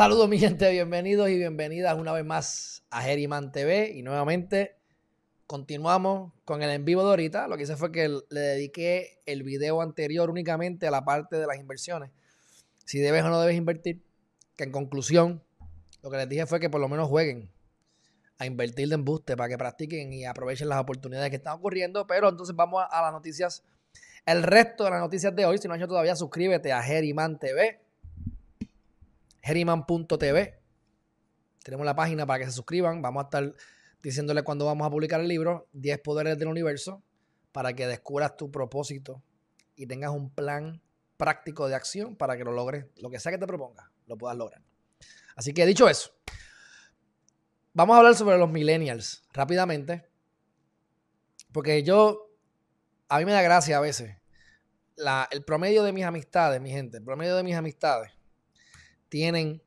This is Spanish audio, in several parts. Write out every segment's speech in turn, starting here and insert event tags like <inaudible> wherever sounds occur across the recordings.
Saludos mi gente, bienvenidos y bienvenidas una vez más a Geriman TV y nuevamente continuamos con el en vivo de ahorita. Lo que hice fue que le dediqué el video anterior únicamente a la parte de las inversiones. Si debes o no debes invertir. Que en conclusión, lo que les dije fue que por lo menos jueguen a invertir de embuste para que practiquen y aprovechen las oportunidades que están ocurriendo. Pero entonces vamos a, las noticias. El resto de las noticias de hoy, si no has hecho todavía, suscríbete a Geriman TV Geriman.tv. Tenemos la página para que se suscriban. Vamos a estar diciéndole cuando vamos a publicar el libro, 10 poderes del universo, para que descubras tu propósito y tengas un plan práctico de acción para que lo logres, lo que sea que te proponga, lo puedas lograr. Así que dicho eso, vamos a hablar sobre los millennials rápidamente, porque yo, a mí me da gracia a veces, el promedio de mis amistades, mi gente, el promedio de mis amistades tienen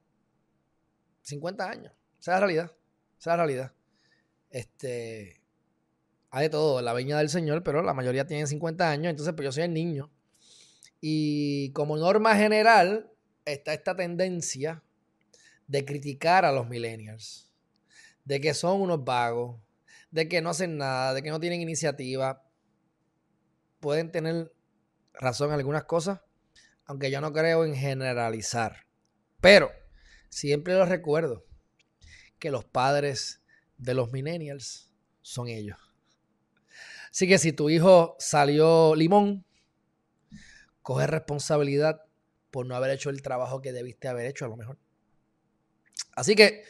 50 años. Esa es la realidad. Esa es la realidad. Este, hay de todo la viña del Señor, pero la mayoría tienen 50 años. Entonces, pues yo soy el niño. Y como norma general, está esta tendencia de criticar a los millennials. De que son unos vagos. De que no hacen nada. De que no tienen iniciativa. Pueden tener razón en algunas cosas. Aunque yo no creo en generalizar. Pero siempre los recuerdo que los padres de los millennials son ellos. Así que si tu hijo salió limón, coge responsabilidad por no haber hecho el trabajo que debiste haber hecho a lo mejor. Así que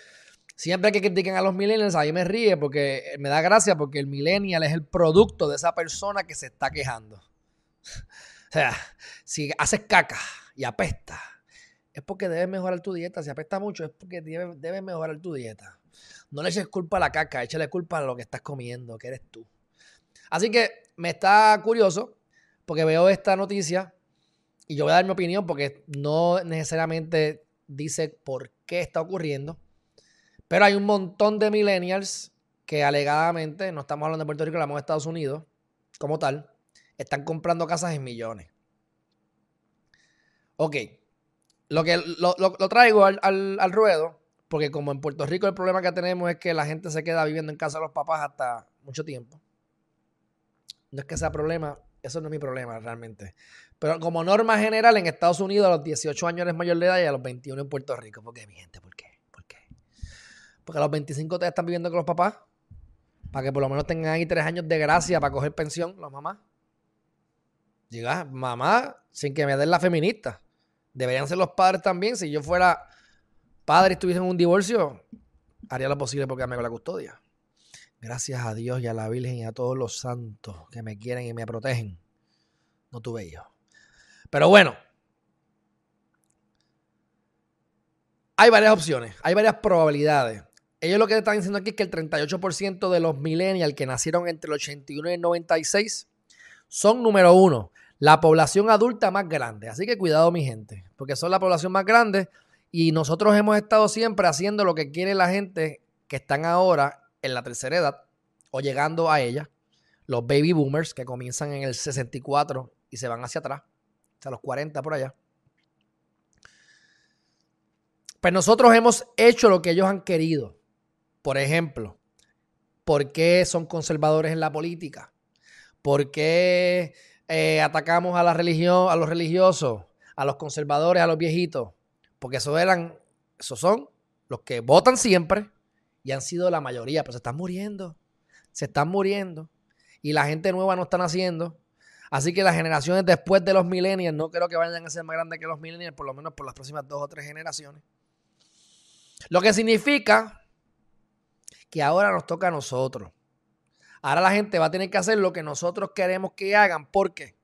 siempre que critiquen a los millennials, ahí me ríe porque me da gracia porque el millennial es el producto de esa persona que se está quejando. <laughs> O sea, si haces caca y apesta es porque debes mejorar tu dieta. Si apesta mucho, es porque debes, mejorar tu dieta. No le eches culpa a la caca, échale culpa a lo que estás comiendo, que eres tú. Así que me está curioso porque veo esta noticia y yo voy a dar mi opinión porque no necesariamente dice por qué está ocurriendo. Pero hay un montón de millennials que alegadamente, no estamos hablando de Puerto Rico, hablamos de Estados Unidos como tal, están comprando casas en millones. Ok, lo que lo, traigo al, ruedo, porque como en Puerto Rico el problema que tenemos es que la gente se queda viviendo en casa de los papás hasta mucho tiempo. No es que sea problema, eso no es mi problema realmente. Pero como norma general, en Estados Unidos a los 18 años eres mayor de edad y a los 21 en Puerto Rico. ¿Por qué, mi gente? ¿Por qué? ¿Por qué? Porque a los 25 te están viviendo con los papás. Para que por lo menos tengan ahí tres años de gracia para coger pensión, los mamás. Llega, mamá, sin que me den la feminista. Deberían ser los padres también. Si yo fuera padre y estuviese un divorcio, haría lo posible porque me con la custodia. Gracias a Dios y a la Virgen y a todos los santos que me quieren y me protegen. No tuve yo. Pero bueno. Hay varias opciones, hay varias probabilidades. Ellos lo que están diciendo aquí es que el 38% de los millennials que nacieron entre el 81 y el 96 son número uno la población adulta más grande. Así que cuidado, mi gente, porque son la población más grande y nosotros hemos estado siempre haciendo lo que quiere la gente que están ahora en la tercera edad o llegando a ella, los baby boomers que comienzan en el 64 y se van hacia atrás, hasta los 40 por allá. Pues nosotros hemos hecho lo que ellos han querido. Por ejemplo, ¿por qué son conservadores en la política? ¿Por qué eh, atacamos a la religión, a los religiosos, a los conservadores, a los viejitos, porque esos eran, esos son los que votan siempre y han sido la mayoría, pero se están muriendo, se están muriendo y la gente nueva no están haciendo. Así que las generaciones después de los millennials no creo que vayan a ser más grandes que los millennials, por lo menos por las próximas dos o tres generaciones. Lo que significa que ahora nos toca a nosotros. Ahora la gente va a tener que hacer lo que nosotros queremos que hagan. ¿Por qué?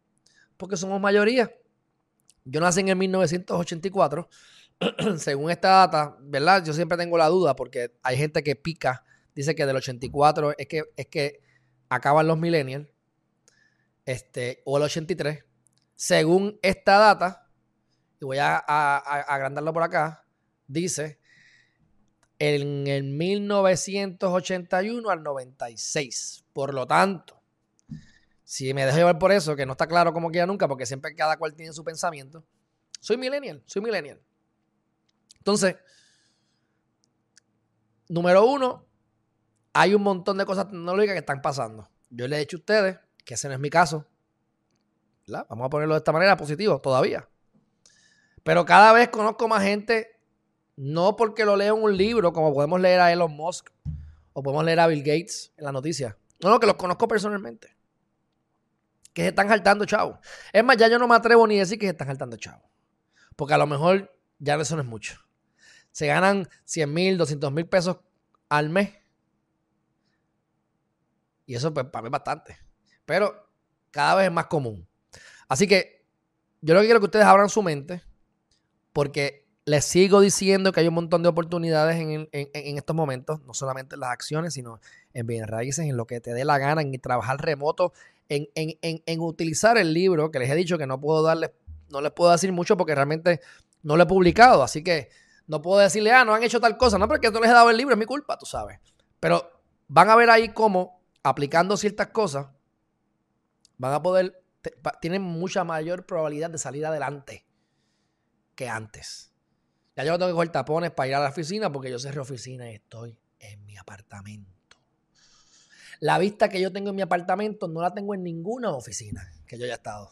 Porque somos mayoría. Yo nací en el 1984. <clears throat> Según esta data, ¿verdad? Yo siempre tengo la duda porque hay gente que pica. Dice que del 84 es que, es que acaban los millennials. Este, o el 83. Según esta data, y voy a agrandarlo por acá, dice en el 1981 al 96. Por lo tanto, si me dejo llevar por eso, que no está claro cómo queda nunca, porque siempre cada cual tiene su pensamiento, soy millennial, soy millennial. Entonces, número uno, hay un montón de cosas tecnológicas que están pasando. Yo le he dicho a ustedes que ese no es mi caso. Vamos a ponerlo de esta manera positivo todavía. Pero cada vez conozco más gente, no porque lo leo en un libro, como podemos leer a Elon Musk o podemos leer a Bill Gates en la noticia. No, no, que los conozco personalmente. Que se están saltando, chavo. Es más, ya yo no me atrevo ni a decir que se están saltando, chavo. Porque a lo mejor ya eso no es mucho. Se ganan 100 mil, 200 mil pesos al mes. Y eso pues, para mí es bastante. Pero cada vez es más común. Así que yo lo que quiero que ustedes abran su mente porque les sigo diciendo que hay un montón de oportunidades en, estos momentos, no solamente en las acciones, sino en bien raíces, en lo que te dé la gana, en trabajar remoto, en, utilizar el libro, que les he dicho que no puedo darles, no les puedo decir mucho porque realmente no lo he publicado, así que no puedo decirle, ah, no han hecho tal cosa, no, porque no les he dado el libro, es mi culpa, tú sabes. Pero van a ver ahí cómo, aplicando ciertas cosas, van a poder, tienen mucha mayor probabilidad de salir adelante que antes. Ya yo no tengo que coger tapones para ir a la oficina porque yo cerré oficina y estoy en mi apartamento. La vista que yo tengo en mi apartamento no la tengo en ninguna oficina que yo haya estado.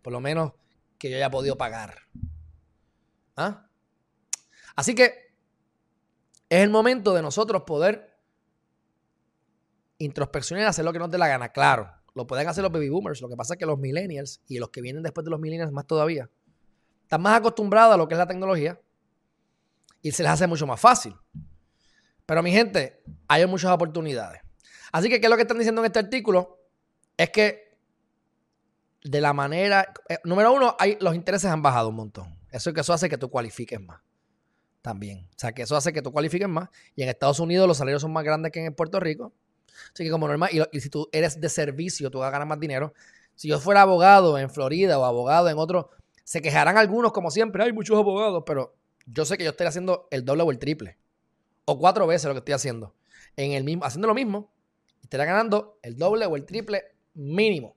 Por lo menos que yo haya podido pagar. ¿Ah? Así que es el momento de nosotros poder introspeccionar y hacer lo que nos dé la gana. Claro, lo pueden hacer los baby boomers. Lo que pasa es que los millennials y los que vienen después de los millennials más todavía están más acostumbrados a lo que es la tecnología y se les hace mucho más fácil. Pero mi gente, hay muchas oportunidades. Así que, ¿qué es lo que están diciendo en este artículo? Es que de la manera, eh, número uno, hay, los intereses han bajado un montón. Eso, que eso hace que tú cualifiques más. También. O sea, que eso hace que tú cualifiques más. Y en Estados Unidos los salarios son más grandes que en Puerto Rico. Así que como normal, y, y si tú eres de servicio, tú vas a ganar más dinero. Si yo fuera abogado en Florida o abogado en otro, se quejarán algunos, como siempre, hay muchos abogados, pero yo sé que yo estoy haciendo el doble o el triple. O cuatro veces lo que estoy haciendo. En el mismo, haciendo lo mismo, estará ganando el doble o el triple mínimo.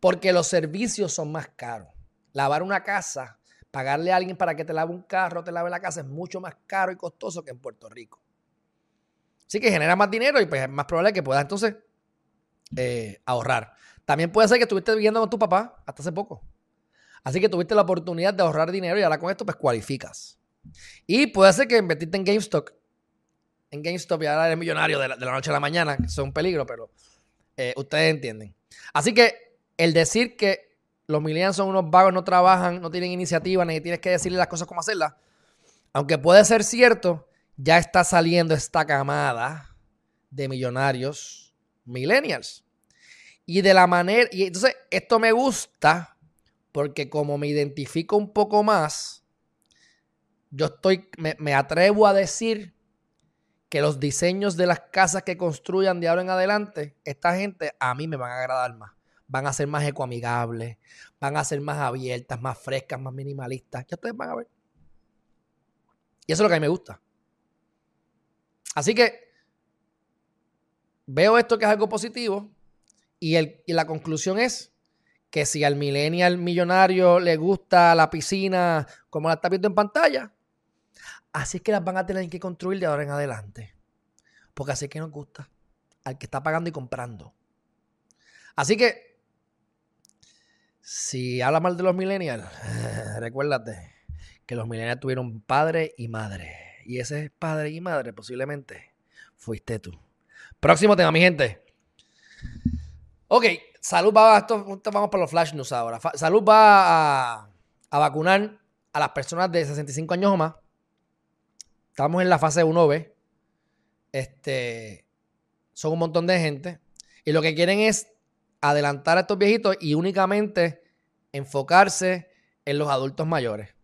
Porque los servicios son más caros. Lavar una casa, pagarle a alguien para que te lave un carro, te lave la casa, es mucho más caro y costoso que en Puerto Rico. Así que genera más dinero y pues es más probable que puedas entonces eh, ahorrar. También puede ser que estuviste viviendo con tu papá hasta hace poco. Así que tuviste la oportunidad de ahorrar dinero y ahora con esto pues cualificas. Y puede ser que invertiste en GameStop. En GameStop y ahora eres millonario de la, noche a la mañana, que es un peligro, pero eh, ustedes entienden. Así que el decir que los millennials son unos vagos, no trabajan, no tienen iniciativa, ni tienes que decirle las cosas como hacerlas, aunque puede ser cierto, ya está saliendo esta camada de millonarios millennials. Y de la manera, y entonces esto me gusta porque como me identifico un poco más, yo estoy, me, atrevo a decir que los diseños de las casas que construyan de ahora en adelante, esta gente a mí me van a agradar más. Van a ser más ecoamigables, van a ser más abiertas, más frescas, más minimalistas. Ya ustedes van a ver. Y eso es lo que a mí me gusta. Así que veo esto que es algo positivo y, el, y la conclusión es que si al millennial millonario le gusta la piscina como la está viendo en pantalla, así es que las van a tener que construir de ahora en adelante. Porque así es que nos gusta al que está pagando y comprando. Así que, si habla mal de los millennials, <laughs> recuérdate que los millennials tuvieron padre y madre. Y ese padre y madre posiblemente fuiste tú. Próximo tema, mi gente. Ok, Salud va, esto, vamos para los flash news ahora. Salud va a, vacunar a las personas de 65 años o más. Estamos en la fase 1B. Este, son un montón de gente. Y lo que quieren es adelantar a estos viejitos y únicamente enfocarse en los adultos mayores.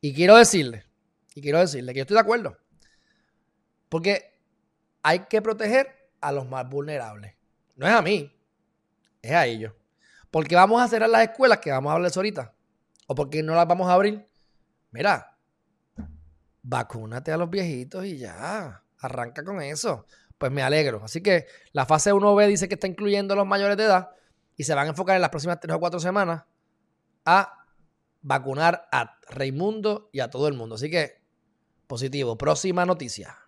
Y quiero decirle, y quiero decirle que yo estoy de acuerdo. Porque hay que proteger a los más vulnerables. No es a mí, es a ellos. Porque vamos a cerrar las escuelas que vamos a hablar ahorita. O porque no las vamos a abrir. Mira, vacúnate a los viejitos y ya. Arranca con eso. Pues me alegro. Así que la fase 1B dice que está incluyendo a los mayores de edad y se van a enfocar en las próximas tres o cuatro semanas a vacunar a Raimundo y a todo el mundo. Así que Positivo. Próxima noticia.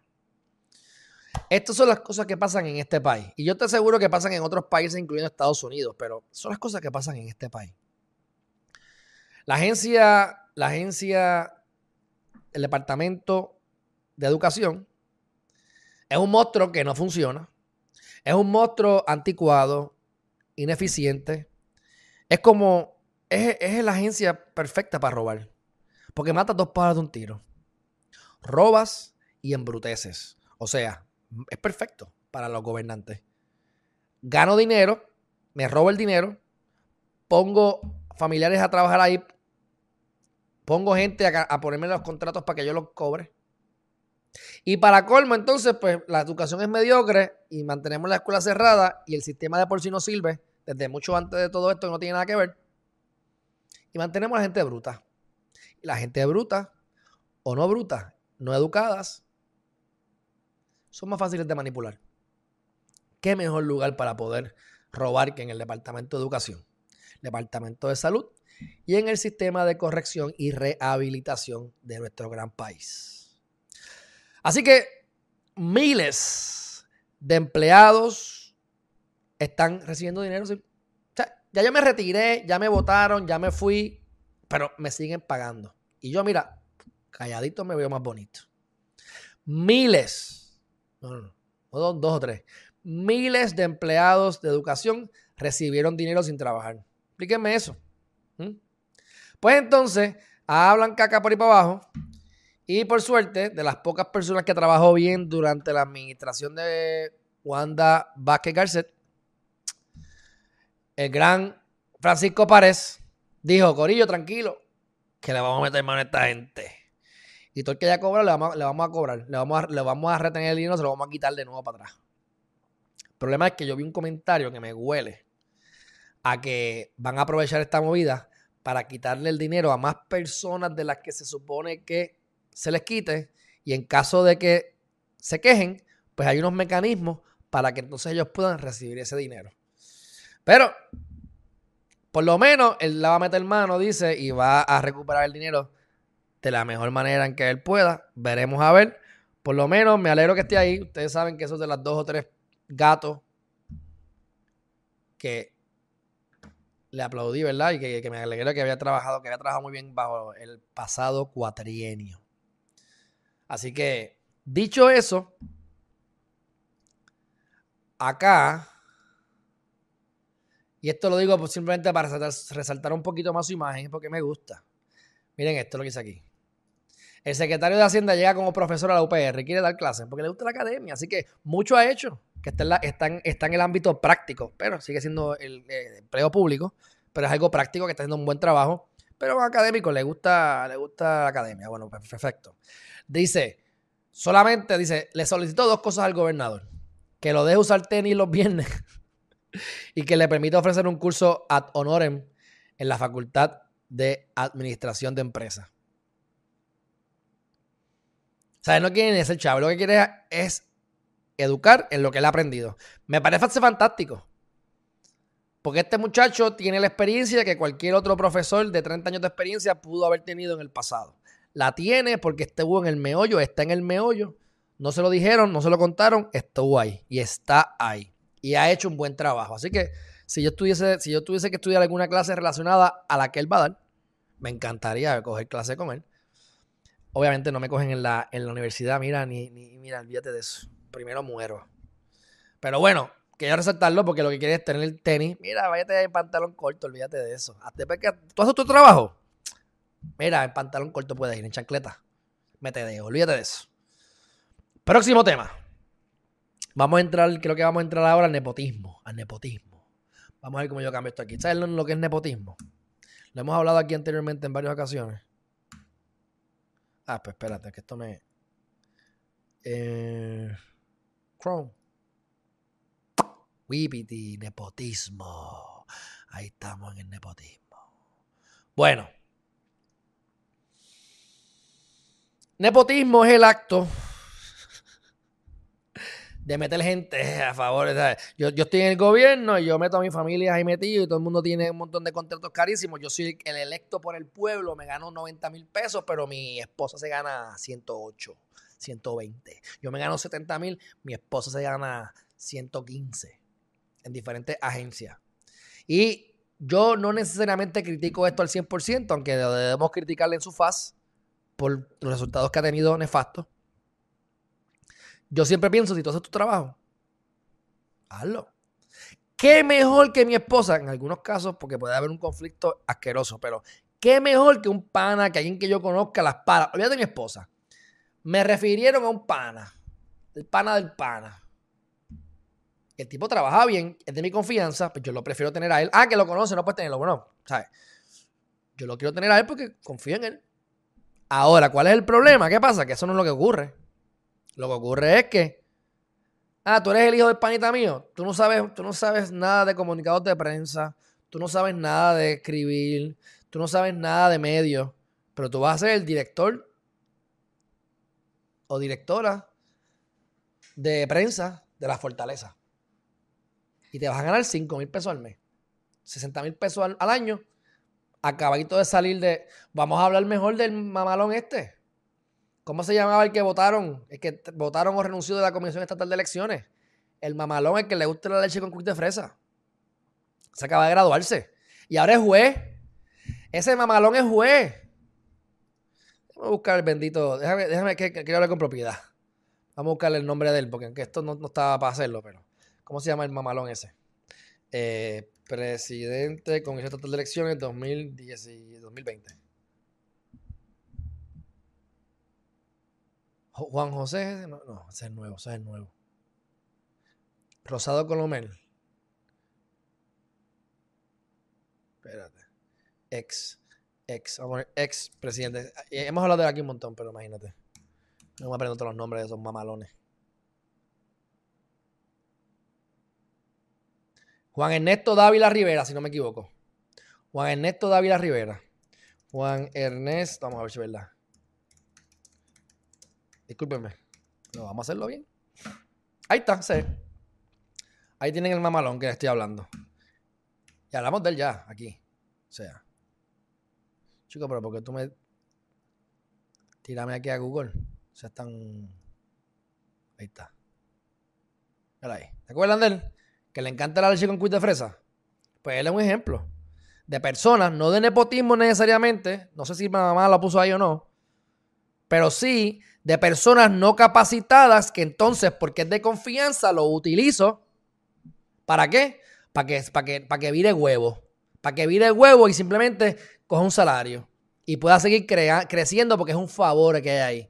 Estas son las cosas que pasan en este país. Y yo te aseguro que pasan en otros países, incluyendo Estados Unidos, pero son las cosas que pasan en este país. La agencia, la agencia, el departamento de educación es un monstruo que no funciona. Es un monstruo anticuado, ineficiente. Es como, es, es la agencia perfecta para robar. Porque mata dos pájaros de un tiro. Robas y embruteces. O sea, es perfecto para los gobernantes. Gano dinero, me robo el dinero, pongo familiares a trabajar ahí, pongo gente a, ponerme los contratos para que yo los cobre. Y para colmo, entonces, pues la educación es mediocre y mantenemos la escuela cerrada y el sistema de por sí no sirve desde mucho antes de todo esto no tiene nada que ver. Y mantenemos a la gente bruta. Y la gente bruta o no bruta, no educadas, son más fáciles de manipular. ¿Qué mejor lugar para poder robar que en el Departamento de Educación, Departamento de Salud y en el sistema de corrección y rehabilitación de nuestro gran país? Así que miles de empleados están recibiendo dinero. ya yo me retiré, ya me votaron, ya me fui, pero me siguen pagando. Y yo, mira, calladito me veo más bonito. Miles no, no, no. dos, o tres. Miles de empleados de educación recibieron dinero sin trabajar. Explíquenme eso. Pues entonces, hablan caca por ahí para abajo. Y por suerte, de las pocas personas que trabajó bien durante la administración de Wanda Vázquez Garcet, el gran Francisco Párez dijo, Corillo, tranquilo, que le vamos a meter mano a esta gente. Y todo el que ya cobra le vamos, a cobrar. Le vamos a, vamos a retener el dinero, se lo vamos a quitar de nuevo para atrás. El problema es que yo vi un comentario que me huele a que van a aprovechar esta movida para quitarle el dinero a más personas de las que se supone que se les quite. Y en caso de que se quejen, pues hay unos mecanismos para que entonces ellos puedan recibir ese dinero. Pero, por lo menos, él la va a meter mano, dice, y va a recuperar el dinero de la mejor manera en que él pueda. Veremos a ver. Por lo menos me alegro que esté ahí. Ustedes saben que esos de las dos o tres gatos que le aplaudí, ¿verdad? Y que, me alegró que había trabajado, que había trabajado muy bien bajo el pasado cuatrienio. Así que, dicho eso, acá, y esto lo digo simplemente para resaltar, resaltar un poquito más su imagen, porque me gusta. Miren esto lo que hice aquí. El secretario de Hacienda llega como profesor a la UPR, quiere dar clases porque le gusta la academia. Así que mucho ha hecho, que está en, el ámbito práctico, pero sigue siendo el, eh, empleo público, pero es algo práctico que está haciendo un buen trabajo. Pero académico, le gusta, le gusta la academia. Bueno, perfecto. Dice, solamente, dice, le solicitó dos cosas al gobernador. Que lo deje usar tenis los viernes <laughs> y que le permita ofrecer un curso ad honorem en la Facultad de Administración de Empresas. O sea, no quiere ser chavo, lo que quiere es educar en lo que él ha aprendido. Me parece fantástico. Porque este muchacho tiene la experiencia que cualquier otro profesor de 30 años de experiencia pudo haber tenido en el pasado. La tiene porque estuvo en el meollo, está en el meollo. No se lo dijeron, no se lo contaron, estuvo ahí y está ahí. Y ha hecho un buen trabajo. Así que si yo, estuviese, si yo tuviese que estudiar alguna clase relacionada a la que él va a dar, me encantaría coger clase con él. Obviamente no me cogen en la, en la universidad, mira, ni, ni, mira, olvídate de eso. Primero muero. Pero bueno, quiero resaltarlo porque lo que quieres es tener el tenis. Mira, váyate en pantalón corto, olvídate de eso. ¿Tú haces tu trabajo? Mira, en pantalón corto puedes ir, en chancleta. Mete de, olvídate de eso. Próximo tema. Vamos a entrar, creo que vamos a entrar ahora al nepotismo. Al nepotismo. Vamos a ver cómo yo cambio esto aquí. ¿Sabes lo que es nepotismo? Lo hemos hablado aquí anteriormente en varias ocasiones. Ah, pues espérate, que esto me. Eh, Whippity, nepotismo. Ahí estamos en el nepotismo. Bueno. Nepotismo es el acto de meter gente a favor. Yo, yo estoy en el gobierno y yo meto a mi familia ahí metido y todo el mundo tiene un montón de contratos carísimos. Yo soy el electo por el pueblo, me gano 90 mil pesos, pero mi esposa se gana 108, 120. Yo me gano 70 mil, mi esposa se gana 115 en diferentes agencias. Y yo no necesariamente critico esto al 100%, aunque debemos criticarle en su faz por los resultados que ha tenido nefastos. Yo siempre pienso, si tú haces tu trabajo, hazlo. ¿Qué mejor que mi esposa? En algunos casos, porque puede haber un conflicto asqueroso, pero ¿qué mejor que un pana, que alguien que yo conozca las palas? Olvídate de mi esposa. Me refirieron a un pana, el pana del pana. El tipo trabaja bien, es de mi confianza, pues yo lo prefiero tener a él. Ah, que lo conoce, no puedes tenerlo. Bueno, ¿sabes? Yo lo quiero tener a él porque confío en él. Ahora, ¿cuál es el problema? ¿Qué pasa? Que eso no es lo que ocurre. Lo que ocurre es que, ah, tú eres el hijo del panita mío, tú no sabes, tú no sabes nada de comunicados de prensa, tú no sabes nada de escribir, tú no sabes nada de medios, pero tú vas a ser el director o directora de prensa de la fortaleza. Y te vas a ganar 5 mil pesos al mes, 60 mil pesos al, año. Acabadito de salir de. Vamos a hablar mejor del mamalón este. ¿Cómo se llamaba el que votaron? El que votaron o renunció de la Comisión Estatal de Elecciones. El mamalón, el que le gusta la leche con cuit de fresa. Se acaba de graduarse. Y ahora es juez. Ese mamalón es juez. Vamos a buscar el bendito. Déjame, déjame que, quiero hablar con propiedad. Vamos a buscarle el nombre de él, porque aunque esto no, estaba para hacerlo, pero. ¿Cómo se llama el mamalón ese? Eh, presidente Comisión Estatal de Elecciones 2010 y 2020. Juan José, no, no, ese es nuevo, ese es nuevo. Rosado Colomel. Espérate. Ex, ex, vamos a poner ex presidente. Eh, hemos hablado de aquí un montón, pero imagínate. No me aprendo todos los nombres de esos mamalones. Juan Ernesto Dávila Rivera, si no me equivoco. Juan Ernesto Dávila Rivera. Juan Ernesto, vamos a ver si es verdad. Discúlpenme. No, vamos a hacerlo bien. Ahí está, sí. Ahí tienen el mamalón que estoy hablando. Y hablamos de él ya, aquí. O sea. Pero porque tú me. Tírame aquí a Google. O sea, están. Ahí está. Mira ahí. ¿Te acuerdan de él? Que le encanta la leche con cuit de fresa. Pues él es un ejemplo de personas, no de nepotismo necesariamente. No sé si mamá lo puso ahí o no. Pero sí de personas no capacitadas que entonces, porque es de confianza, lo utilizo. ¿Para qué? Para que, para que, para que vire huevo. Para que vire huevo y simplemente coja un salario. Y pueda seguir creciendo porque es un favor que hay ahí.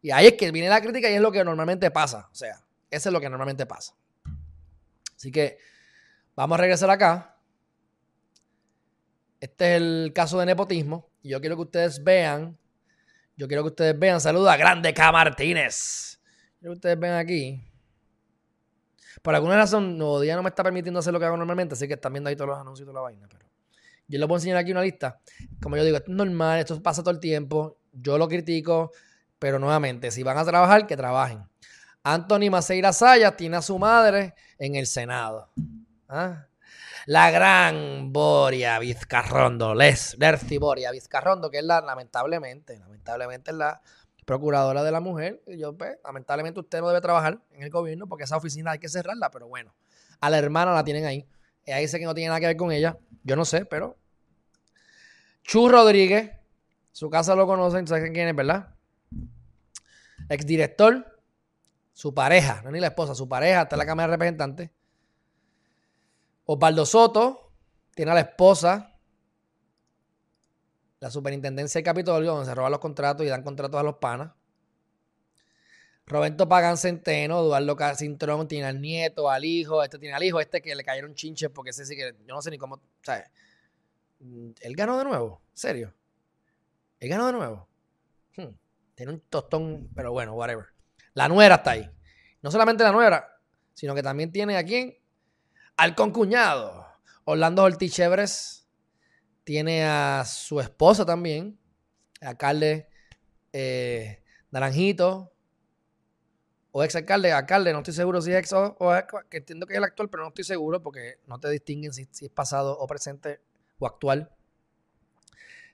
Y ahí es que viene la crítica y es lo que normalmente pasa. O sea, eso es lo que normalmente pasa. Así que vamos a regresar acá. Este es el caso de nepotismo. Y yo quiero que ustedes vean yo quiero que ustedes vean, saluda a Grande K. Martínez. Quiero que ustedes vean aquí. Por alguna razón, Nuevo Día no me está permitiendo hacer lo que hago normalmente, así que están viendo ahí todos los anuncios y toda la vaina. Pero yo les voy a enseñar aquí una lista. Como yo digo, esto es normal, esto pasa todo el tiempo. Yo lo critico, pero nuevamente, si van a trabajar, que trabajen. Anthony Maceira Sayas tiene a su madre en el Senado. ¿Ah? la gran Boria Vizcarrondo, Les, Lerci Boria Vizcarrondo, que es la, lamentablemente, lamentablemente es la procuradora de la mujer. Y yo, pues, lamentablemente usted no debe trabajar en el gobierno porque esa oficina hay que cerrarla, pero bueno, a la hermana la tienen ahí. Ella dice que no tiene nada que ver con ella. Yo no sé, pero. Chu Rodríguez, su casa lo conocen, ¿saben quién es, verdad? Exdirector, su pareja, no ni la esposa, su pareja, está en la Cámara de Representantes. Osvaldo Soto tiene a la esposa, la superintendencia del Capitolio, donde se roban los contratos y dan contratos a los panas. Roberto Pagan Centeno, Eduardo Casintrón tiene al nieto, al hijo, este tiene al hijo, este que le cayeron chinches porque ese sí que yo no sé ni cómo, ¿sabes? Él ganó de nuevo, serio. Él ganó de nuevo. Hmm. Tiene un tostón, pero bueno, whatever. La nuera está ahí. No solamente la nuera, sino que también tiene a quién? al concuñado. Orlando Ortiz Chevres tiene a su esposa también, alcalde eh, Naranjito, o ex alcalde, alcalde, no estoy seguro si es ex o, ex, que entiendo que es el actual, pero no estoy seguro porque no te distinguen si, es pasado o presente o actual.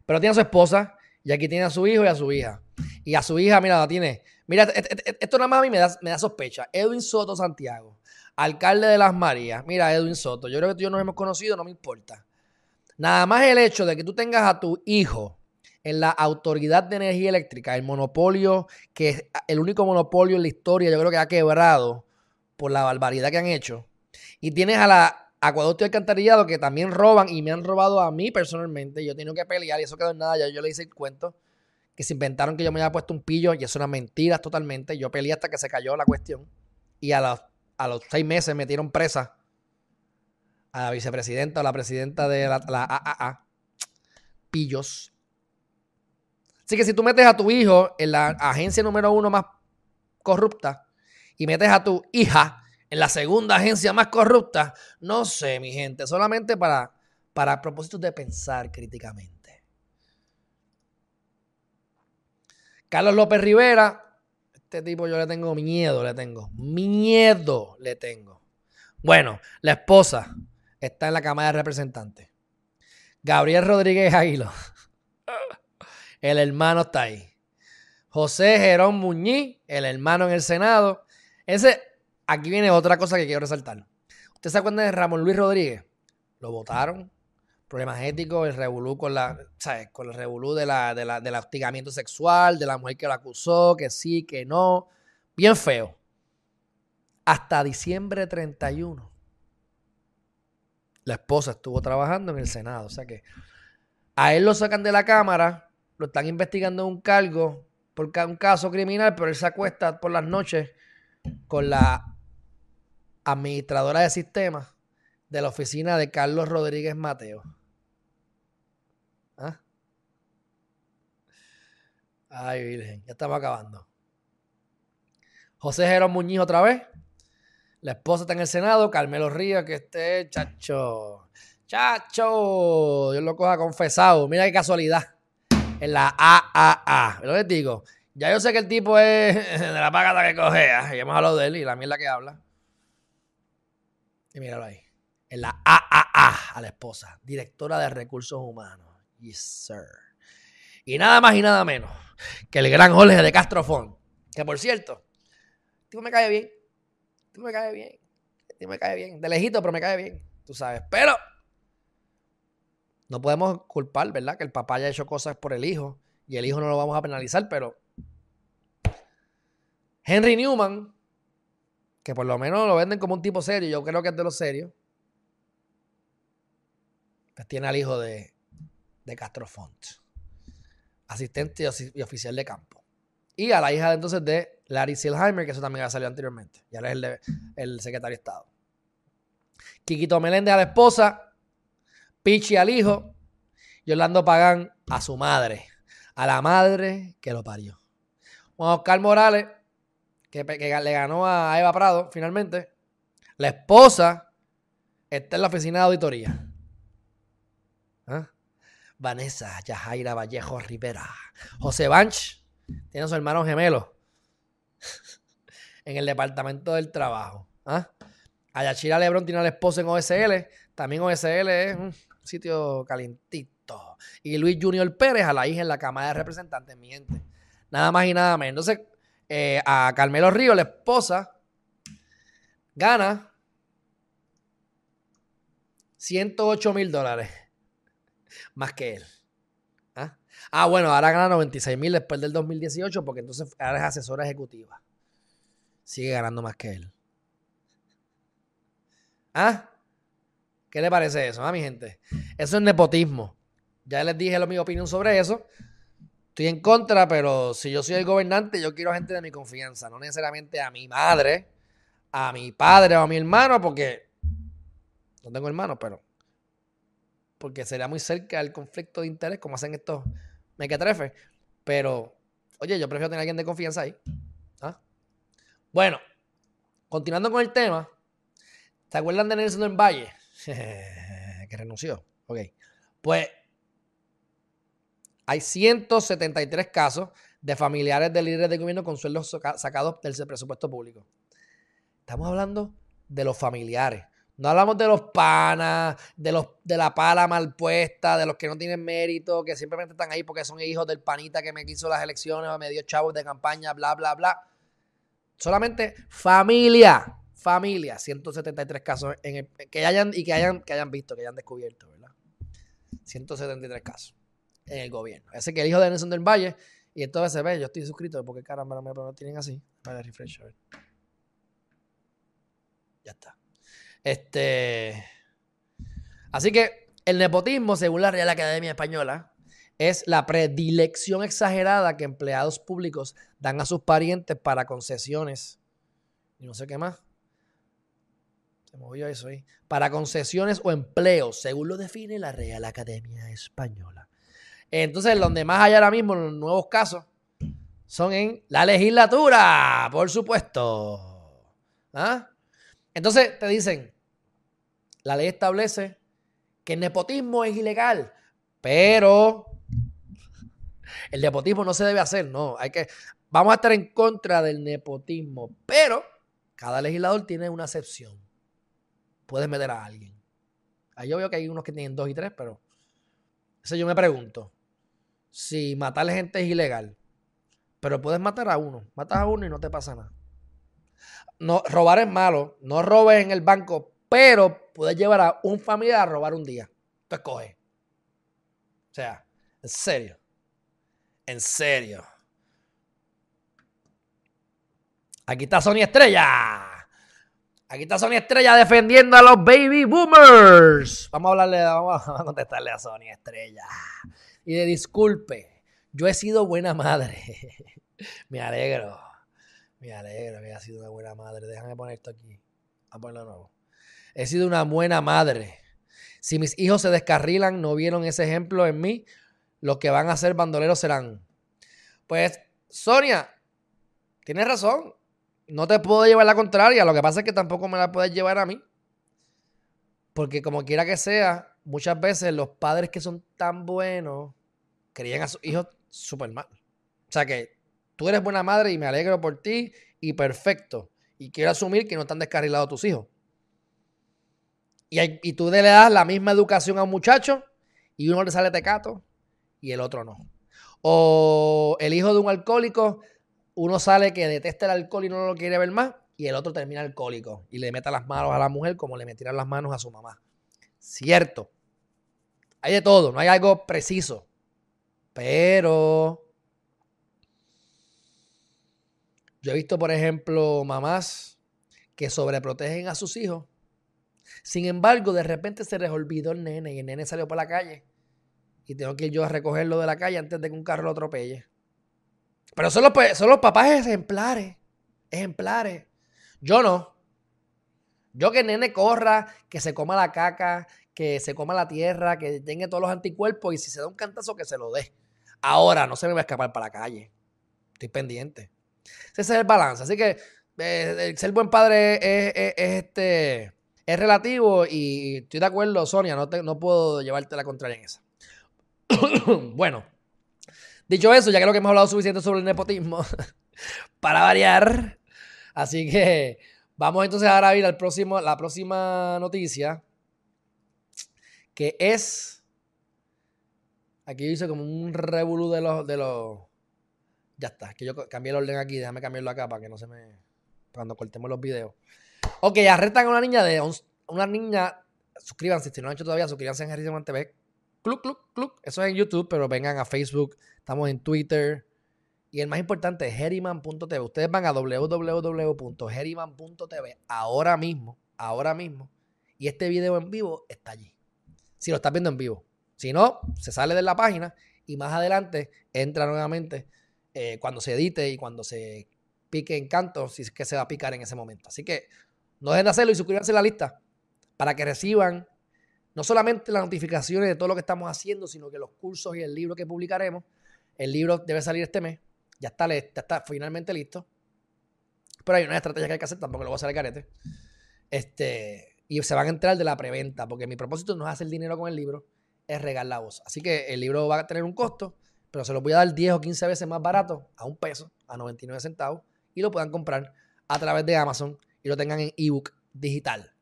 Pero tiene a su esposa y aquí tiene a su hijo y a su hija. Y a su hija, mira, la tiene. Mira, esto nada más a mí me da, me da sospecha. Edwin Soto Santiago, alcalde de Las Marías. Mira, Edwin Soto, yo creo que tú y yo nos hemos conocido, no me importa. Nada más el hecho de que tú tengas a tu hijo en la Autoridad de Energía Eléctrica, el monopolio, que es el único monopolio en la historia, yo creo que ha quebrado por la barbaridad que han hecho. Y tienes a la Acueducto y Alcantarillado que también roban y me han robado a mí personalmente. Yo he tenido que pelear y eso quedó en nada. Ya yo le hice el cuento que se inventaron que yo me había puesto un pillo y eso era mentira totalmente. Yo peleé hasta que se cayó la cuestión. Y a los, a los seis meses metieron presa a la vicepresidenta o la presidenta de la, la AAA. Pillos. Así que si tú metes a tu hijo en la agencia número uno más corrupta y metes a tu hija en la segunda agencia más corrupta, no sé, mi gente, solamente para, para propósitos de pensar críticamente. Carlos López Rivera, este tipo yo le tengo miedo, le tengo. Miedo le tengo. Bueno, la esposa está en la Cámara de Representantes. Gabriel Rodríguez Aguilo el hermano está ahí. José Jerón Muñiz, el hermano en el Senado. Ese, aquí viene otra cosa que quiero resaltar. ¿Usted se acuerda de Ramón Luis Rodríguez? Lo votaron. Problemas éticos, el revolú con la, ¿sabes? Con el revolú de la, de la, del hostigamiento sexual, de la mujer que lo acusó, que sí, que no. Bien feo. Hasta diciembre 31. La esposa estuvo trabajando en el Senado. O sea que a él lo sacan de la Cámara lo están investigando un cargo por un caso criminal, pero él se acuesta por las noches con la administradora de sistemas de la oficina de Carlos Rodríguez Mateo. ¿Ah? Ay, Virgen, ya estamos acabando. José Jerón Muñiz otra vez. La esposa está en el Senado. Carmelo Ríos, que esté, chacho. Chacho. Dios lo coja confesado. Mira qué casualidad en la AAA. Lo que digo, ya yo sé que el tipo es <laughs> de la pagata que cogea. Y hemos hablado de él y la mierda que habla. Y míralo ahí. En la AAA a la esposa, directora de recursos humanos. Yes, sir. Y nada más y nada menos que el gran Jorge de Castrofón. Que por cierto, tipo me cae bien. Tipo me cae bien. Tipo me cae bien. De lejito, pero me cae bien. Tú sabes. Pero no podemos culpar, ¿verdad? Que el papá haya hecho cosas por el hijo y el hijo no lo vamos a penalizar, pero Henry Newman, que por lo menos lo venden como un tipo serio, yo creo que es de los serios, pues tiene al hijo de, de Castro Font, asistente y oficial de campo. Y a la hija entonces de Larry Silheimer, que eso también ha salido anteriormente. Y ahora es el, el secretario de Estado. Quiquito Meléndez a la esposa, Pichi al hijo Orlando Pagán a su madre, a la madre que lo parió. Juan Oscar Morales, que, le ganó a Eva Prado finalmente, la esposa está en la oficina de auditoría. ¿Ah? Vanessa Yajaira Vallejo Rivera. José Banch tiene a su hermano gemelo <laughs> en el departamento del trabajo. ¿Ah? Ayachira Lebron tiene a la esposa en OSL. También OSL es sitio calentito. Y Luis Junior Pérez a la hija en la Cámara de Representantes, mi gente. Nada más y nada menos. Entonces, eh, a Carmelo Río, la esposa, gana 108 mil dólares <laughs> más que él. ¿Ah? ¿Ah? bueno, ahora gana 96 mil después del 2018 porque entonces ahora es asesora ejecutiva. Sigue ganando más que él. ¿Ah? ¿Qué le parece eso, ah, mi gente? Eso es nepotismo. Ya les dije lo, mi opinión sobre eso. Estoy en contra, pero si yo soy el gobernante, yo quiero gente de mi confianza, no necesariamente a mi madre, a mi padre o a mi hermano, porque no tengo hermanos, pero porque sería muy cerca del conflicto de interés, como hacen estos mequetrefes. Pero, oye, yo prefiero tener a alguien de confianza ahí. ¿Ah? Bueno, continuando con el tema, ¿se acuerdan de Nelson en Valle? <laughs> que renunció. Ok. Pues hay 173 casos de familiares de líderes de gobierno con sueldos sacados del presupuesto público. Estamos hablando de los familiares. No hablamos de los panas, de los de la pala mal puesta, de los que no tienen mérito, que simplemente están ahí porque son hijos del panita que me quiso las elecciones o me dio chavos de campaña, bla, bla, bla. Solamente familia, familia. 173 casos en el, que hayan y que hayan, que hayan visto, que hayan descubierto, ¿verdad? 173 casos en el gobierno. Ese que el hijo de Nelson del Valle, y esto se ve, yo estoy suscrito, porque caramba me lo tienen así. Vaya refresh, a ver. Ya está. Este. Así que el nepotismo, según la Real Academia Española, es la predilección exagerada que empleados públicos dan a sus parientes para concesiones. Y no sé qué más. Se movió eso ahí. Para concesiones o empleos, según lo define la Real Academia Española. Entonces, donde más hay ahora mismo, los nuevos casos, son en la legislatura, por supuesto. ¿Ah? Entonces te dicen, la ley establece que el nepotismo es ilegal, pero el nepotismo no se debe hacer, no, hay que, vamos a estar en contra del nepotismo, pero cada legislador tiene una excepción. Puedes meter a alguien. Ahí yo veo que hay unos que tienen dos y tres, pero eso yo me pregunto, si matar gente es ilegal, pero puedes matar a uno, matas a uno y no te pasa nada no, robar es malo, no robes en el banco, pero puedes llevar a un familiar a robar un día. Tú escoges. O sea, en serio. En serio. Aquí está Sony Estrella. Aquí está Sony Estrella defendiendo a los baby boomers. Vamos a hablarle, vamos a <laughs> contestarle a Sony Estrella. Y de disculpe, yo he sido buena madre. <laughs> Me alegro. Me alegro, ha sido una buena madre. Déjame poner esto aquí. a ponerlo nuevo. He sido una buena madre. Si mis hijos se descarrilan, no vieron ese ejemplo en mí, los que van a ser bandoleros serán. Pues, Sonia, tienes razón. No te puedo llevar la contraria. Lo que pasa es que tampoco me la puedes llevar a mí. Porque como quiera que sea, muchas veces los padres que son tan buenos crían a sus hijos súper mal. O sea que Tú eres buena madre y me alegro por ti y perfecto. Y quiero asumir que no están descarrilados tus hijos. Y, tú le das la misma educación a un muchacho y uno le sale tecato y el otro no. O el hijo de un alcohólico, uno sale que detesta el alcohol y no lo quiere ver más y el otro termina alcohólico y le mete las manos a la mujer como le metieran las manos a su mamá. Cierto. Hay de todo, no hay algo preciso. Pero Yo he visto, por ejemplo, mamás que sobreprotegen a sus hijos. Sin embargo, de repente se les olvidó el nene y el nene salió por la calle. Y tengo que ir yo a recogerlo de la calle antes de que un carro lo atropelle. Pero son los, son los papás ejemplares. Ejemplares. Yo no. Yo que el nene corra, que se coma la caca, que se coma la tierra, que tenga todos los anticuerpos y si se da un cantazo que se lo dé. Ahora no se me va a escapar para la calle. Estoy pendiente. Ese es el balance. Así que eh, ser buen padre es, este, es relativo y estoy de acuerdo, Sonia, no, no puedo llevarte la contraria en esa. <coughs> bueno, dicho eso, ya creo que hemos hablado suficiente sobre el nepotismo <laughs> para variar. Así que vamos entonces ahora a ir al próximo, la próxima noticia, que es... Aquí dice como un revolú de los, de los ya está, que yo cambié el orden aquí, déjame cambiarlo acá para que no se me. Cuando cortemos los videos. Ok, arrestan a una niña de. Una niña. Suscríbanse, si no han hecho todavía, suscríbanse en Harrison TV. Club, club, club. Eso es en YouTube, pero vengan a Facebook. Estamos en Twitter. Y el más importante es Heriman.tv. Ustedes van a www.heriman.tv ahora mismo. Ahora mismo. Y este video en vivo está allí. Si lo estás viendo en vivo. Si no, se sale de la página y más adelante entra nuevamente eh, cuando se edite y cuando se pique en canto, si es que se va a picar en ese momento. Así que no dejen de hacerlo y suscríbanse a la lista para que reciban no solamente las notificaciones de todo lo que estamos haciendo, sino que los cursos y el libro que publicaremos. El libro debe salir este mes. Ya está, ya está finalmente listo. Pero hay una estrategia que hay que hacer, tampoco lo voy a hacer al carete. Este, y se van a entrar de la preventa, porque mi propósito no es hacer dinero con el libro, es regar la voz. Así que el libro va a tener un costo, pero se los voy a dar 10 o 15 veces más barato, a un peso, a 99 centavos, y lo puedan comprar a través de Amazon y lo tengan en ebook digital.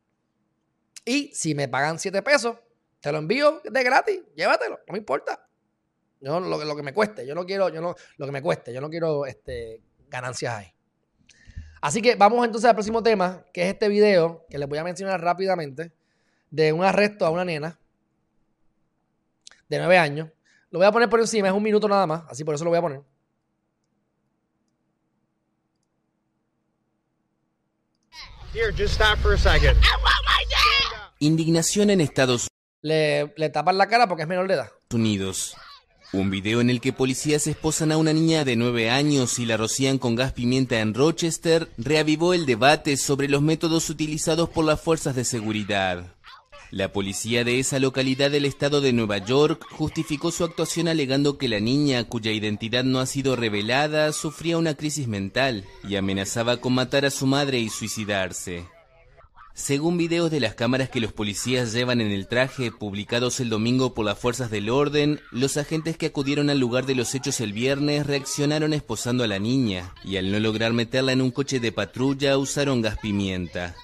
Y si me pagan 7 pesos, te lo envío de gratis, llévatelo, no me importa. Yo, lo, lo que me cueste, yo no quiero, yo no, lo que me cueste, yo no quiero este, ganancias ahí. Así que vamos entonces al próximo tema, que es este video que les voy a mencionar rápidamente, de un arresto a una nena de 9 años. Lo voy a poner por encima, es un minuto nada más, así por eso lo voy a poner. Here, just stop for a second. Indignación en Estados Le, le tapan la cara porque es menor de edad. Unidos. Un video en el que policías esposan a una niña de 9 años y la rocían con gas pimienta en Rochester reavivó el debate sobre los métodos utilizados por las fuerzas de seguridad. La policía de esa localidad del estado de Nueva York justificó su actuación alegando que la niña, cuya identidad no ha sido revelada, sufría una crisis mental y amenazaba con matar a su madre y suicidarse. Según videos de las cámaras que los policías llevan en el traje, publicados el domingo por las fuerzas del orden, los agentes que acudieron al lugar de los hechos el viernes reaccionaron esposando a la niña, y al no lograr meterla en un coche de patrulla usaron gas pimienta.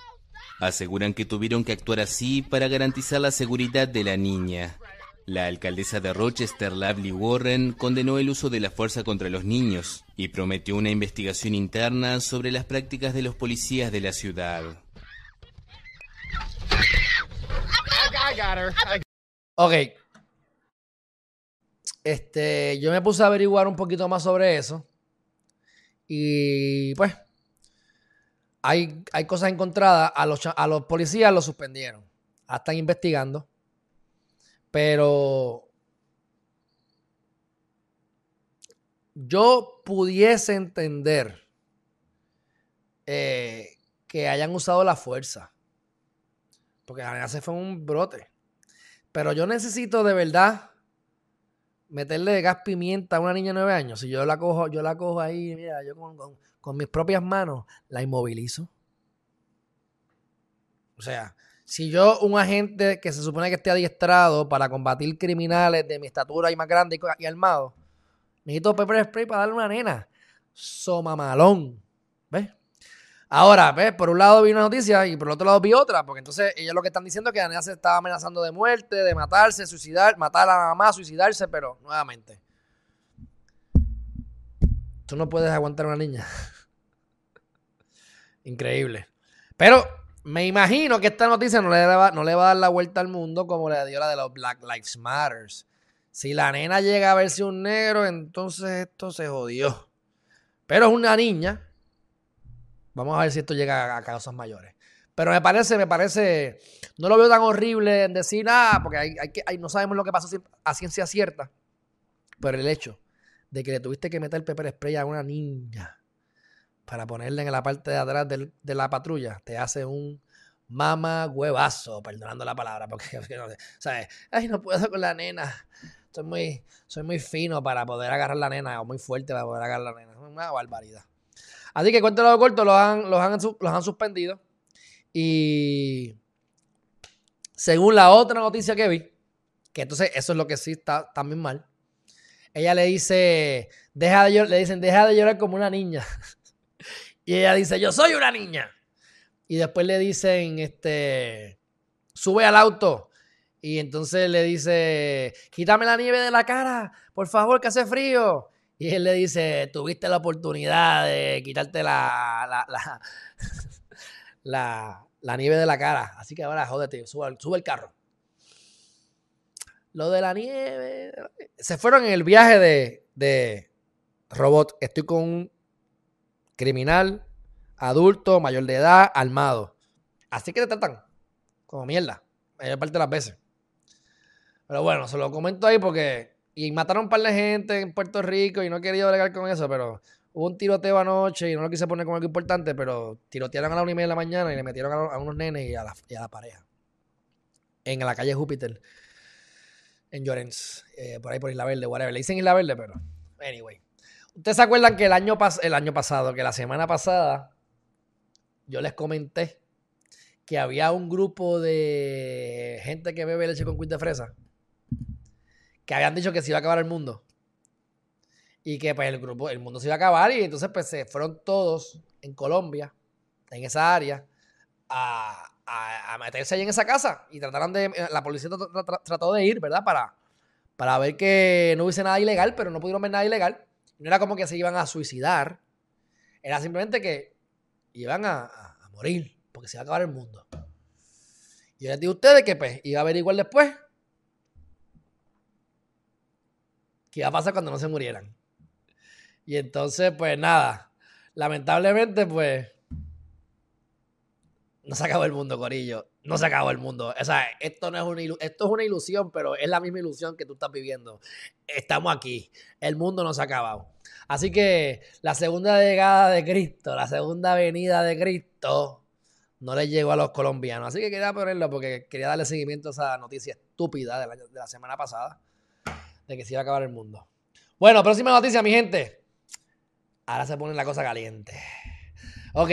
Aseguran que tuvieron que actuar así para garantizar la seguridad de la niña. La alcaldesa de Rochester, Lovely Warren, condenó el uso de la fuerza contra los niños y prometió una investigación interna sobre las prácticas de los policías de la ciudad. Ok. Este, yo me puse a averiguar un poquito más sobre eso. Y pues, hay, hay cosas encontradas. A los, a los policías los suspendieron. Ah, Están investigando. Pero yo pudiese entender eh, que hayan usado la fuerza. Porque la nena se fue un brote. Pero yo necesito de verdad meterle gas pimienta a una niña de 9 años. Si yo la cojo, yo la cojo ahí, mira, yo con, mis propias manos la inmovilizo. O sea, si yo, un agente que se supone que esté adiestrado para combatir criminales de mi estatura y más grande y, y armado, necesito pepper spray para darle una nena. Somamalón. ¿Ves? Ahora, ¿ves? Por un lado vi una noticia y por el otro lado vi otra, porque entonces ellos lo que están diciendo es que la nena se estaba amenazando de muerte, de matarse, suicidar, matar a la mamá, suicidarse, pero nuevamente. Tú no puedes aguantar a una niña. <laughs> Increíble. Pero me imagino que esta noticia no le, va, no le va a dar la vuelta al mundo como le dio la de los Black Lives Matters. Si la nena llega a verse un negro, entonces esto se jodió. Pero es una niña. Vamos a ver si esto llega a, causas mayores. Pero me parece, me parece, no lo veo tan horrible en decir nada, porque hay, hay que, no sabemos lo que pasó a ciencia cierta. Pero el hecho de que le tuviste que meter pepper spray a una niña para ponerla en la parte de atrás de la patrulla, te hace un mama huevazo, perdonando la palabra, porque, <laughs> ¿sabes? Ay, no puedo con la nena. Soy muy, soy muy fino para poder agarrar la nena, o muy fuerte para poder agarrar la nena. Es una barbaridad. Así que cuéntelo corto, los han, los, han, los han suspendido. Y según la otra noticia que vi, que entonces eso es lo que sí está también mal. Ella le dice, deja de llorar, le dicen, deja de llorar como una niña. <laughs> y ella dice, yo soy una niña. Y después le dicen, este, sube al auto. Y entonces le dice, quítame la nieve de la cara, por favor, que hace frío. Y él le dice, tuviste la oportunidad de quitarte la, la, la, <laughs> nieve de la cara. Así que ahora jódete, sube, sube el carro. Lo de la nieve. Se fueron en el viaje de, de robot. Estoy con un criminal, adulto, mayor de edad, armado. Así que te tratan como mierda. La mayor parte de las veces. Pero bueno, se lo comento ahí porque. Y mataron un par de gente en Puerto Rico y no he querido bregar con eso, pero hubo un tiroteo anoche y no lo quise poner como algo importante, pero tirotearon a la una y media de la mañana y le metieron a, unos nenes y a, la, pareja. En la calle Júpiter. En Llorens. eh, por ahí por Isla Verde, whatever. Le dicen Isla Verde, pero. Anyway. Ustedes se acuerdan que el año, pas el año pasado, que la semana pasada, yo les comenté que había un grupo de gente que bebe leche con quit de fresa que habían dicho que se iba a acabar el mundo. y que pues el grupo, el mundo se iba a acabar y entonces pues se fueron todos en Colombia, en esa área, a, meterse ahí en esa casa y trataron de, la policía tra- tra- tra- trató de ir, ¿verdad? Para, para ver que no hubiese nada ilegal, pero no pudieron ver nada ilegal. No era como que se iban a suicidar, era simplemente que iban a, morir, porque se iba a acabar el mundo. Y yo les digo a ustedes que pues iba a averiguar después qué iba a pasar cuando no se murieran. Y entonces, pues nada, lamentablemente, pues no se acabó el mundo, Corillo. No se acabó el mundo. O sea, esto no es una esto es una ilusión, pero es la misma ilusión que tú estás viviendo. Estamos aquí. El mundo no se ha acabado. Así que la segunda llegada de Cristo, la segunda venida de Cristo, no le llegó a los colombianos. Así que quería ponerlo porque quería darle seguimiento a esa noticia estúpida del año- de la semana pasada de que se iba a acabar el mundo. Bueno, próxima noticia, mi gente. Ahora se pone la cosa caliente. Ok.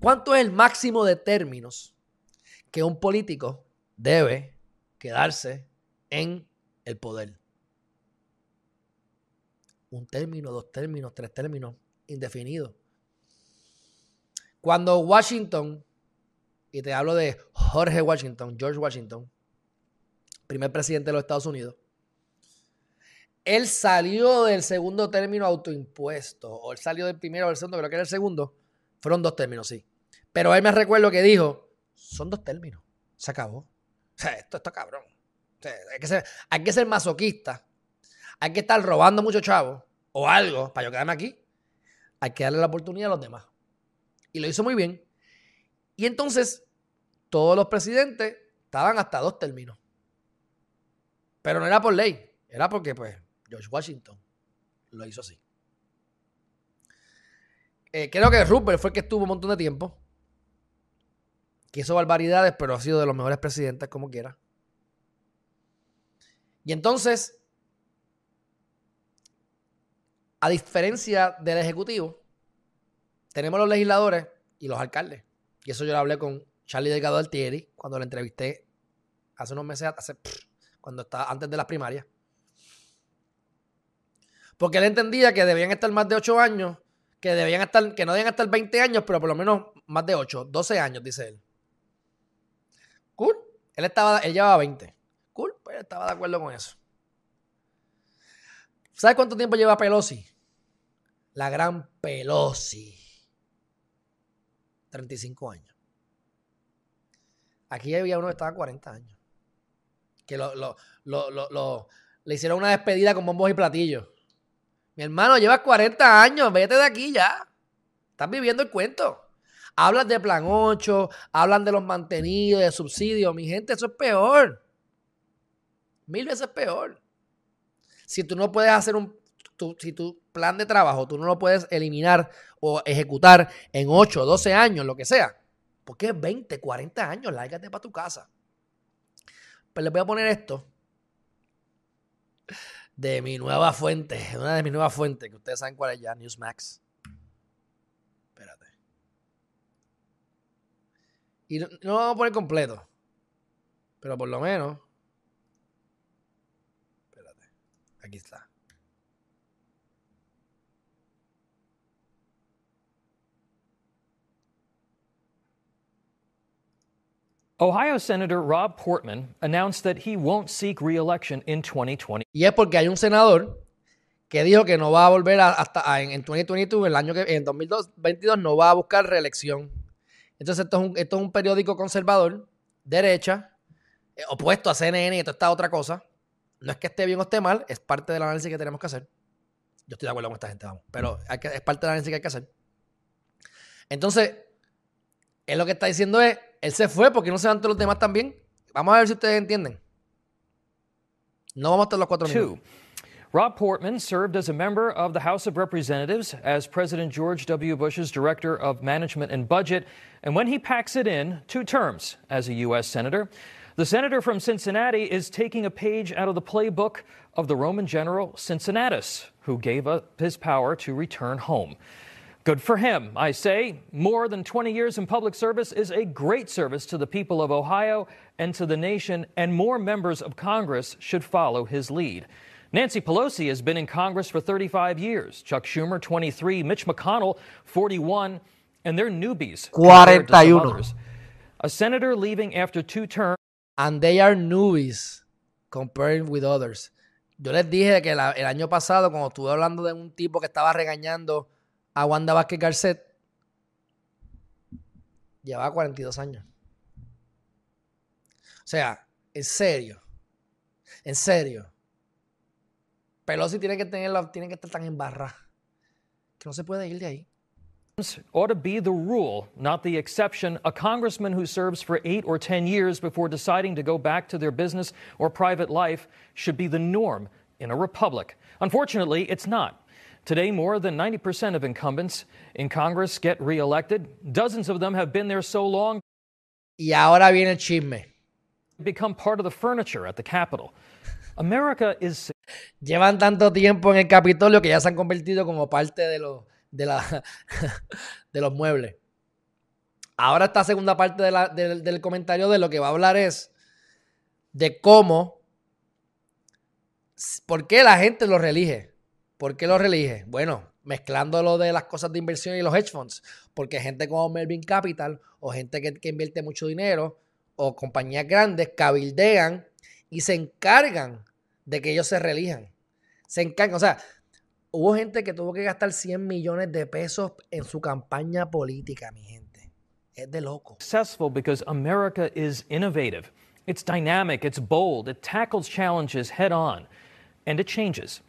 ¿Cuánto es el máximo de términos que un político debe quedarse en el poder? Un término, dos términos, tres términos, indefinido. Cuando Washington, y te hablo de Jorge Washington, George Washington, primer presidente de los Estados Unidos, él salió del segundo término autoimpuesto, o él salió del primero o del segundo, creo que era el segundo, fueron dos términos, sí. Pero él me recuerdo que dijo, son dos términos, se acabó. O sea, esto está cabrón. O sea, hay, que ser, hay que ser masoquista, hay que estar robando mucho chavo o algo para yo quedarme aquí. Hay que darle la oportunidad a los demás. Y lo hizo muy bien. Y entonces, todos los presidentes estaban hasta dos términos. Pero no era por ley, era porque, pues, George Washington lo hizo así. Eh, creo que Rupert fue el que estuvo un montón de tiempo. Que hizo barbaridades, pero ha sido de los mejores presidentes como quiera. Y entonces, a diferencia del Ejecutivo, tenemos los legisladores y los alcaldes. Y eso yo lo hablé con Charlie Delgado Altieri cuando lo entrevisté hace unos meses, hace, cuando estaba antes de las primarias. Porque él entendía que debían estar más de 8 años, que debían estar, que no debían estar 20 años, pero por lo menos más de 8, 12 años, dice él. Cool. Él estaba, él llevaba 20. Cool, pues estaba de acuerdo con eso. ¿Sabes cuánto tiempo lleva Pelosi? La gran Pelosi. 35 años. Aquí había uno que estaba 40 años. Que lo, lo, lo- le hicieron una despedida con bombos y platillos. Mi hermano, llevas 40 años, vete de aquí ya. Estás viviendo el cuento. Hablas de plan 8, hablan de los mantenidos, de subsidios. Mi gente, eso es peor. Mil veces peor. Si tú no puedes hacer un. si tu plan de trabajo tú no lo puedes eliminar o ejecutar en 8, 12 años, lo que sea. ¿Por qué 20, 40 años? Lárgate para tu casa. Pues les voy a poner esto de mi nueva fuente, una de mis nuevas fuentes, que ustedes saben cuál es ya, Newsmax. Espérate. Y no, no lo vamos a poner completo, pero por lo menos. Espérate, aquí está. Ohio Senator Rob Portman announced that he won't seek re-election in 2020. Y es porque hay un senador que dijo que no va a volver a- hasta a- en, en 2022, el año que en 2022 no va a buscar reelección. Entonces esto es un, esto es un periódico conservador, derecha, eh, opuesto a CNN y toda esta otra cosa. No es que esté bien o esté mal, es parte del análisis que tenemos que hacer. Yo estoy de acuerdo con esta gente, vamos, pero hay que- es parte del análisis que hay que hacer. Entonces, él lo que está diciendo es, él se fue porque no se van todos los demás también. Vamos a ver si ustedes entienden. No vamos a estar los cuatro minutos. Two. Rob Portman served as a member of the House of Representatives as President George W. Bush's Director of Management and Budget, and when he packs it in, two terms as a U.S. Senator. The senator from Cincinnati is taking a page out of the playbook of the Roman general Cincinnatus, who gave up his power to return home. Good for him, I say. More than 20 years in public service is a great service to the people of Ohio and to the nation, and more members of Congress should follow his lead. Nancy Pelosi has been in Congress for 35 years, Chuck Schumer 23, Mitch McConnell 41, and they're newbies. compared to 41. others. A senator leaving after two terms And they are newbies compared with others. Yo les dije que la- el año pasado, cuando estuve hablando de un tipo que estaba regañando a Wanda Vázquez Garcet, llevaba 42 años. O sea, en serio. En serio. Pelosi tiene que tenerla, tiene que estar tan embarrada que no se puede ir de ahí. ought to be the rule, not the exception. A congressman who serves for eight or 10 years before deciding to go back to their business or private life should be the norm in a republic. Unfortunately, it's not. Today, more than 90% of incumbents in Congress get reelected. Dozens of them have been there so long Y ahora viene el chisme. become part of the furniture at the Capitol. America is Llevan tanto tiempo en el Capitolio que ya se han convertido como parte de los, de la, <laughs> de los muebles. Ahora esta segunda parte de la- del, del comentario de lo que va a hablar es de cómo, por qué la gente lo reelige. ¿Por qué lo reelige? Bueno, mezclando lo de las cosas de inversión y los hedge funds. Porque gente como Melvin Capital o gente que, que invierte mucho dinero o compañías grandes cabildean y se encargan de que ellos se reelijan. Se encargan, o sea, hubo gente que tuvo que gastar 100 millones de pesos en su campaña política, mi gente. Es de loco. successful because America is innovative. It's dynamic, it's bold, it tackles challenges head on, and it changes.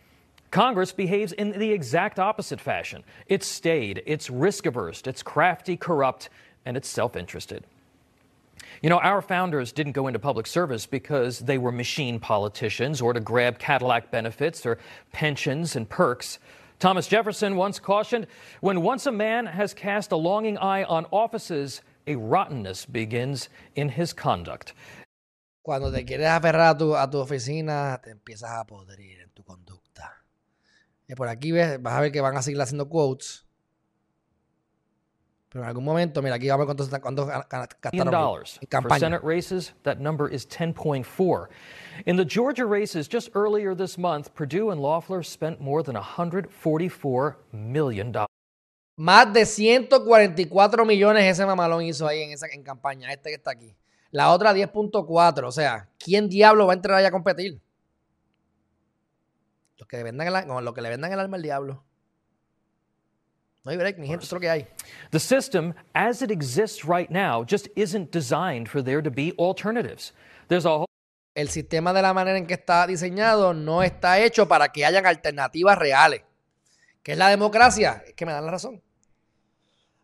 Congress behaves in the exact opposite fashion. It's staid, it's risk averse, it's crafty, corrupt, and it's self interested. You know, our founders didn't go into public service because they were machine politicians or to grab Cadillac benefits or pensions and perks. Thomas Jefferson once cautioned when once a man has cast a longing eye on offices, a rottenness begins in his conduct. Cuando te quieres aferrar a tu, a tu oficina, te empiezas a en tu. Y por aquí ves, vas a ver que van a seguir haciendo quotes. Pero en algún momento, mira, aquí vamos a ver cuánto, gastaron en for campaña. Senate races. That number is 10.4. In the Georgia races just earlier this month, Purdue and Loeffler spent more than 144 million dollars. Más de 144 millones ese mamalón hizo ahí en esa en campaña, este que está aquí. La otra 10.4. O sea, ¿quién diablo va a entrar ahí a competir? Los que le vendan el, no, los que le vendan el alma al diablo. No hay break, mi gente, eso es lo que hay. The system, as it exists right now, just isn't designed for there to be alternatives. There's a whole El sistema de la manera en que está diseñado no está hecho para que hayan alternativas reales. ¿Qué es la democracia? Es que me dan la razón.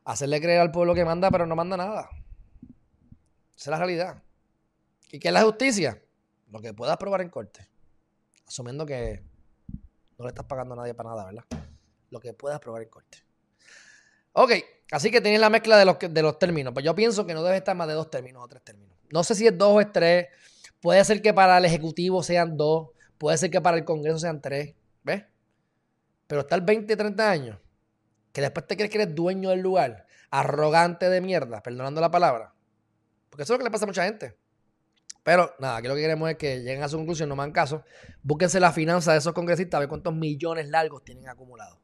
Hacerle creer al pueblo que manda, pero no manda nada. Esa es la realidad. ¿Y qué es la justicia? Lo que puedas probar en corte. Asumiendo que no le estás pagando a nadie para nada, ¿verdad? Lo que puedas probar en corte. Ok, así que tienes la mezcla de los, de los términos. Pues yo pienso que no debe estar más de dos términos o tres términos. No sé si es dos o es tres. Puede ser que para el Ejecutivo sean dos. Puede ser que para el Congreso sean tres. ¿Ves? Pero estar 20, 30 años, que después te crees que eres dueño del lugar, arrogante de mierda, perdonando la palabra. Porque eso es lo que le pasa a mucha gente. Pero nada, aquí lo que queremos es que lleguen a su conclusión, no me hagan caso. Búsquense la finanza de esos congresistas, a ver cuántos millones largos tienen acumulados.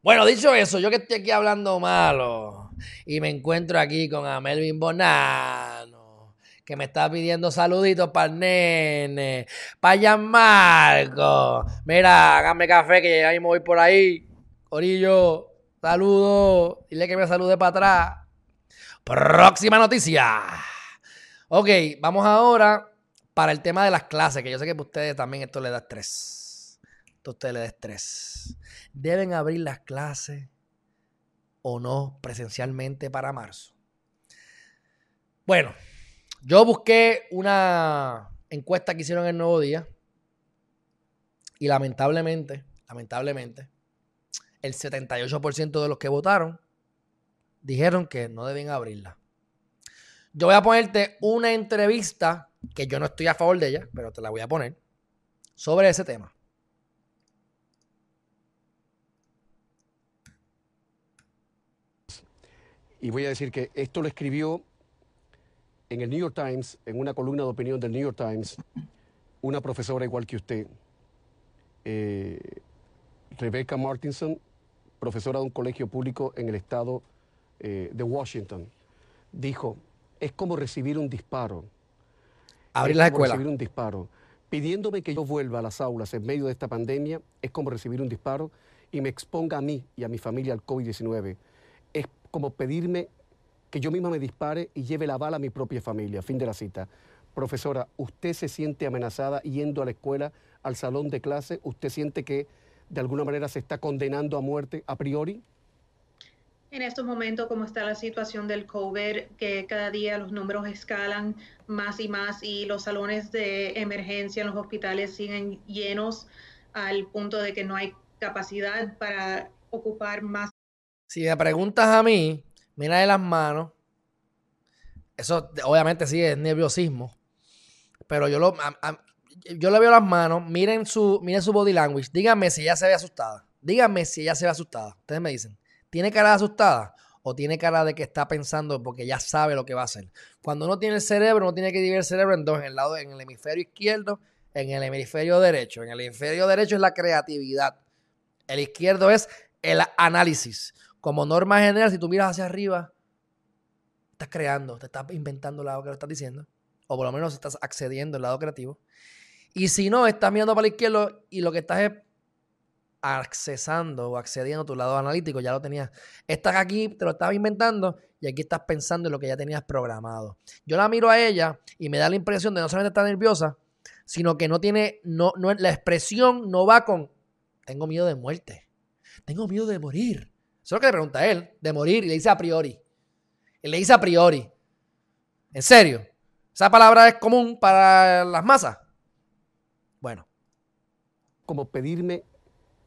Bueno, dicho eso, yo que estoy aquí hablando malo y me encuentro aquí con a Melvin Bonano, que me está pidiendo saluditos para el nene, para Gianmarco. Mira, hágame café que ya mismo voy por ahí. Corillo, saludos. Dile que me salude para atrás. Próxima noticia. Ok, vamos ahora para el tema de las clases, que yo sé que para ustedes también esto le da estrés. Esto a ustedes le da estrés. ¿Deben abrir las clases o no presencialmente para marzo? Bueno, yo busqué una encuesta que hicieron en el Nuevo Día y lamentablemente, lamentablemente, el 78% de los que votaron dijeron que no deben abrirla. Yo voy a ponerte una entrevista que yo no estoy a favor de ella, pero te la voy a poner sobre ese tema. Y voy a decir que esto lo escribió en el New York Times, en una columna de opinión del New York Times, una profesora igual que usted, eh, Rebecca Martinson, profesora de un colegio público en el estado eh, de Washington, dijo, es como recibir un disparo. Abrir es la como escuela. recibir un disparo. Pidiéndome que yo vuelva a las aulas en medio de esta pandemia es como recibir un disparo y me exponga a mí y a mi familia al COVID-19. Es como pedirme que yo misma me dispare y lleve la bala a mi propia familia. Fin de la cita. Profesora, ¿usted se siente amenazada yendo a la escuela, al salón de clase? ¿Usted siente que de alguna manera se está condenando a muerte a priori? En estos momentos, como está la situación del COVID, que cada día los números escalan más y más y los salones de emergencia en los hospitales siguen llenos al punto de que no hay capacidad para ocupar más. Si me preguntas a mí, mira de las manos. Eso obviamente sí es nerviosismo. Pero yo lo yo le veo las manos, miren su, miren su body language. Díganme si ella se ve asustada. Díganme si ella se ve asustada. Ustedes me dicen, ¿tiene cara asustada? O tiene cara de que está pensando porque ya sabe lo que va a hacer. Cuando uno tiene el cerebro, uno tiene que dividir el cerebro en dos, en el lado, en el hemisferio izquierdo, en el hemisferio derecho. En el hemisferio derecho es la creatividad. El izquierdo es el análisis. Como norma general, si tú miras hacia arriba, estás creando, te estás inventando el lado que lo estás diciendo. O por lo menos estás accediendo al lado creativo. Y si no, estás mirando para la izquierda y lo que estás es accesando o accediendo a tu lado analítico, ya lo tenías. Estás aquí, te lo estabas inventando y aquí estás pensando en lo que ya tenías programado. Yo la miro a ella y me da la impresión de no solamente estar nerviosa, sino que no tiene, no, no, la expresión no va con, tengo miedo de muerte, tengo miedo de morir. Eso es lo que le pregunta a él, de morir, y le dice a priori. Le dice a priori. ¿En serio? ¿Esa palabra es común para las masas? Bueno, como pedirme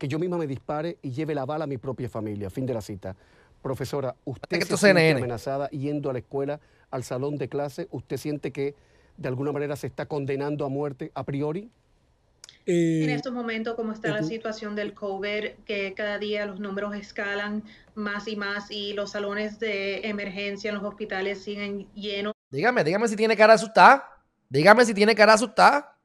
que yo misma me dispare y lleve la bala a mi propia familia. Fin de la cita. Profesora, ¿usted se siente CNN. amenazada yendo a la escuela, al salón de clase? ¿Usted siente que de alguna manera se está condenando a muerte a priori? En estos momentos, como está la situación del COVID, que cada día los números escalan más y más y los salones de emergencia en los hospitales siguen llenos. dígame, dígame si tiene cara asustada. Dígame si tiene cara asustada.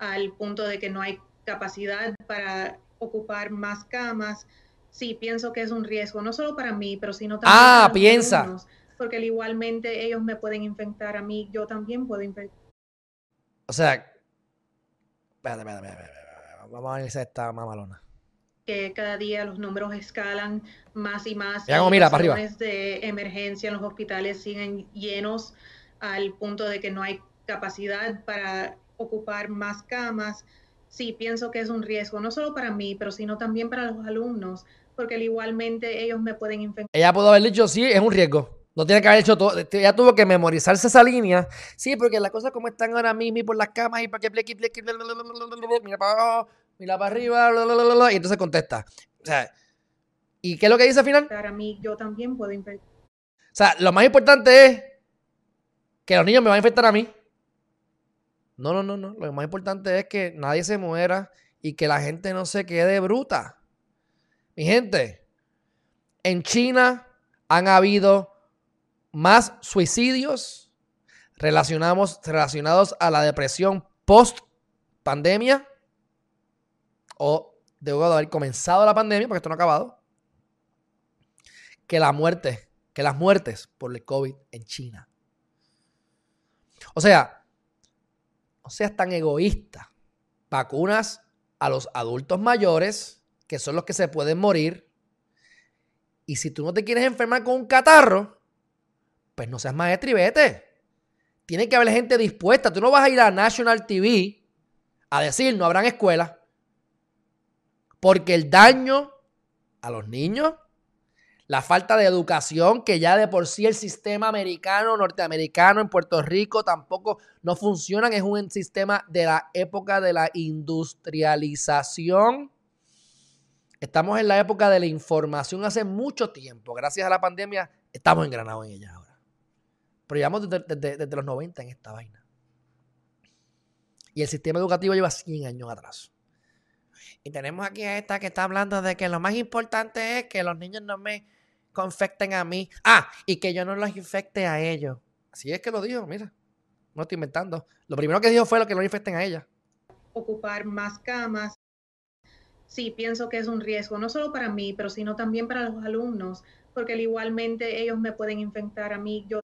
al punto de que no hay capacidad para ocupar más camas. Sí, pienso que es un riesgo, no solo para mí, pero sino también Ah, para los piensa. alumnos, porque al igualmente ellos me pueden infectar a mí, yo también puedo infectar. O sea, espérate, espérate, espérate, vamos a analizar esta mamalona. que cada día los números escalan más y más. Mira cómo y mira para arriba. de emergencia en los hospitales siguen llenos al punto de que no hay capacidad para ocupar más camas. Sí, pienso que es un riesgo, no solo para mí, pero sino también para los alumnos, porque al igualmente ellos me pueden infectar. Ella pudo haber dicho, sí, es un riesgo. No tiene que haber hecho todo. Ella tuvo que memorizarse esa línea. Sí, porque las cosas como están ahora mismo y por las camas y para que plequi, plequi, mira para abajo, mira para arriba, bla, bla, bla, bla, bla, y entonces contesta. O sea, ¿y qué es lo que dice al final? A mí, yo también puedo infectar. O sea, lo más importante es que los niños me van a infectar a mí. No, no, no, no. Lo más importante es que nadie se muera y que la gente no se quede bruta. Mi gente, en China han habido más suicidios relacionados, a la depresión post pandemia o debo de haber comenzado la pandemia, porque esto no ha acabado, que la muerte, que las muertes por el COVID en China. O sea, no seas tan egoísta. Vacunas a los adultos mayores, que son los que se pueden morir. Y si tú no te quieres enfermar con un catarro, pues no seas maestro y. Tiene que haber gente dispuesta. Tú no vas a ir a National TV a decir no habrán escuelas. Porque el daño a los niños, la falta de educación, que ya de por sí el sistema americano, norteamericano en Puerto Rico tampoco no funcionan, es un sistema de la época de la industrialización. Estamos en la época de la información hace mucho tiempo. Gracias a la pandemia estamos engranados en ella ahora. Pero llevamos desde, desde- desde los 90 en esta vaina. Y el sistema educativo lleva 100 años atrás. Y tenemos aquí a esta que está hablando de que lo más importante es que los niños no me confecten a mí. Ah, y que yo no los infecte a ellos. Así es que lo dijo, mira. No estoy inventando. Lo primero que dijo fue lo que no infecten a ella. ocupar más camas. Sí, pienso que es un riesgo, no solo para mí, pero sino también para los alumnos, porque igualmente ellos me pueden infectar a mí. Yo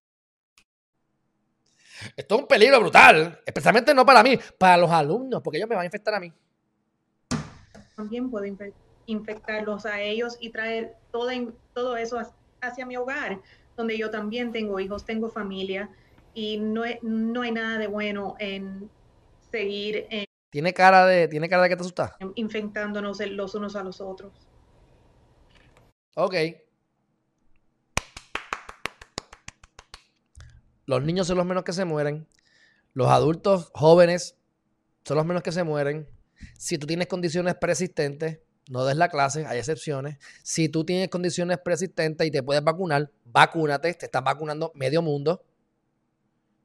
Esto es un peligro brutal, especialmente no para mí, para los alumnos, porque ellos me van a infectar a mí. También puedo infe- infectarlos a ellos y traer todo, en- todo eso hacia- mi hogar, donde yo también tengo hijos, tengo familia y no, no hay nada de bueno en seguir eh, Tiene cara de, tiene cara de que te asustas. infectándonos los unos a los otros. Ok. Los niños son los menos que se mueren. Los adultos jóvenes son los menos que se mueren. Si tú tienes condiciones persistentes, no des la clase, hay excepciones. Si tú tienes condiciones persistentes y te puedes vacunar, vacúnate. Te están vacunando medio mundo.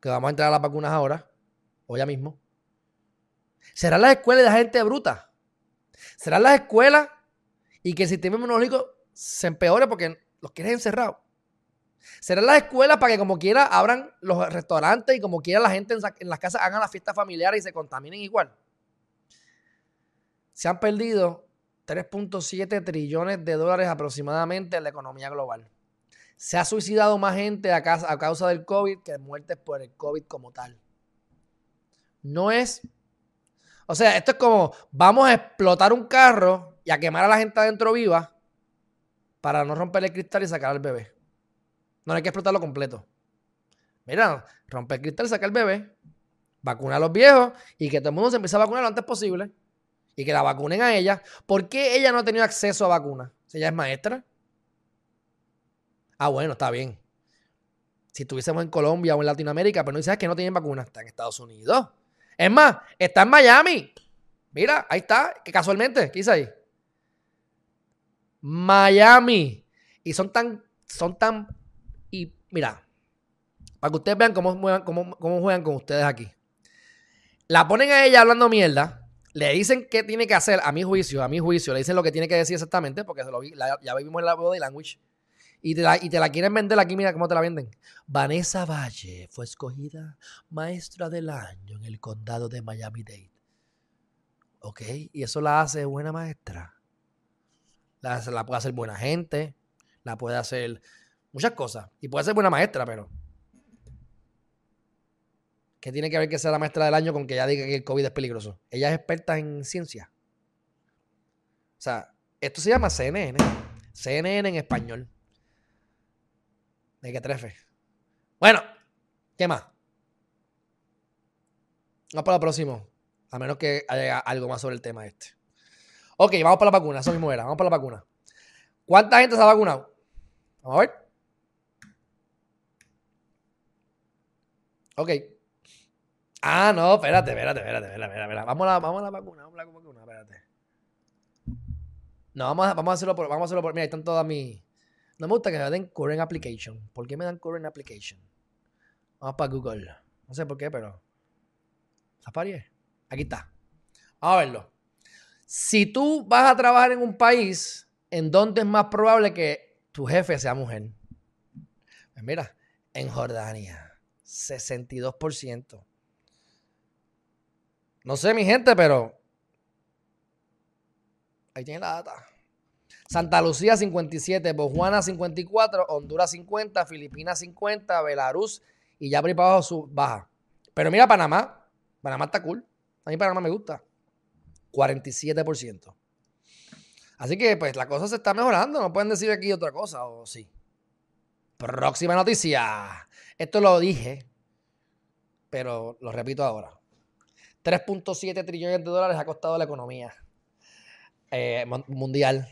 Que vamos a entrar a las vacunas ahora, o ya mismo. ¿Serán las escuelas de la gente bruta? ¿Serán las escuelas y que el sistema inmunológico se empeore porque los quieres encerrados? ¿Serán las escuelas para que como quiera abran los restaurantes y como quiera la gente en, en las casas hagan las fiestas familiares y se contaminen igual? Se han perdido 3.7 trillones de dólares aproximadamente en la economía global. Se ha suicidado más gente a causa, del COVID que muertes por el COVID como tal. No es o sea, esto es como, vamos a explotar un carro y a quemar a la gente adentro viva para no romper el cristal y sacar al bebé. No hay que explotarlo completo. Mira, romper el cristal y sacar al bebé, vacunar a los viejos y que todo el mundo se empiece a vacunar lo antes posible y que la vacunen a ella. ¿Por qué ella no ha tenido acceso a vacunas? Si ella es maestra. Ah, bueno, está bien. Si estuviésemos en Colombia o en Latinoamérica, pero no dices que no tienen vacunas, está en Estados Unidos. Es más, está en Miami. Mira, ahí está, que casualmente, ¿qué dice ahí? Miami. Y son tan, son tan, y mira, para que ustedes vean cómo, cómo, cómo juegan con ustedes aquí. La ponen a ella hablando mierda, le dicen qué tiene que hacer, a mi juicio, a mi juicio, le dicen lo que tiene que decir exactamente, porque se lo vi- ya vimos en la body language. Y te, la, quieren vender aquí, mira cómo te la venden. Vanessa Valle fue escogida maestra del año en el condado de Miami-Dade. ¿Ok? Y eso la hace buena maestra. La, la puede hacer buena gente. La puede hacer muchas cosas. Y puede ser buena maestra, pero... ¿Qué tiene que ver que sea la maestra del año con que ella diga que el COVID es peligroso? Ella es experta en ciencia. O sea, esto se llama CNN. CNN en español. De que trefe. Bueno, ¿qué más? Vamos para el próximo. A menos que haya algo más sobre el tema este. Ok, vamos para la vacuna. Eso mismo era. Vamos para la vacuna. ¿Cuánta gente se ha vacunado? Vamos a ver. Ok. Ah, no, espérate, espérate, espérate, espérate, espérate. Vamos a la, vamos la vacuna, vamos a la vacuna, espérate. No, vamos a, vamos a hacerlo por, vamos a hacerlo por, mira, ahí están todas mis, no me gusta que me den current application. ¿Por qué me dan current application? Vamos para Google. No sé por qué, pero. Safari. Aquí está. Vamos a verlo. Si tú vas a trabajar en un país en donde es más probable que tu jefe sea mujer. Pues mira, en Jordania, 62%. No sé, mi gente, pero. Ahí tiene la data. Santa Lucía 57, Botswana 54, Honduras 50, Filipinas 50, Belarus y ya por su- baja. Pero mira Panamá, Panamá está cool. A mí Panamá me gusta. 47%. Así que pues la cosa se está mejorando, no pueden decir aquí otra cosa o sí. Próxima noticia. Esto lo dije, pero lo repito ahora. 3.7 trillones de dólares ha costado la economía eh, mun- mundial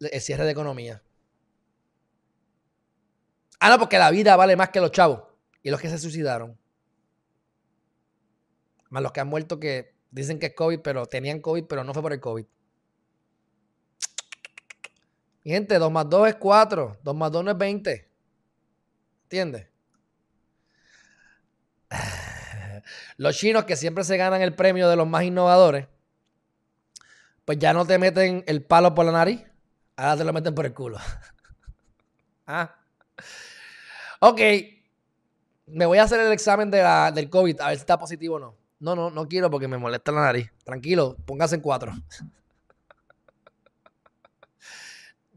el cierre de economía. Ah, no, porque la vida vale más que los chavos y los que se suicidaron. Más los que han muerto que dicen que es COVID, pero tenían COVID, pero no fue por el COVID. Mi gente, 2 más 2 es 4. 2 más 2 no es 20. ¿Entiendes? Los chinos que siempre se ganan el premio de los más innovadores, pues ya no te meten el palo por la nariz, ahora te lo meten por el culo. <laughs> ah. Ok. Me voy a hacer el examen de la- del COVID, a ver si está positivo o no. No, no, no quiero porque me molesta la nariz. Tranquilo, póngase en cuatro. <laughs>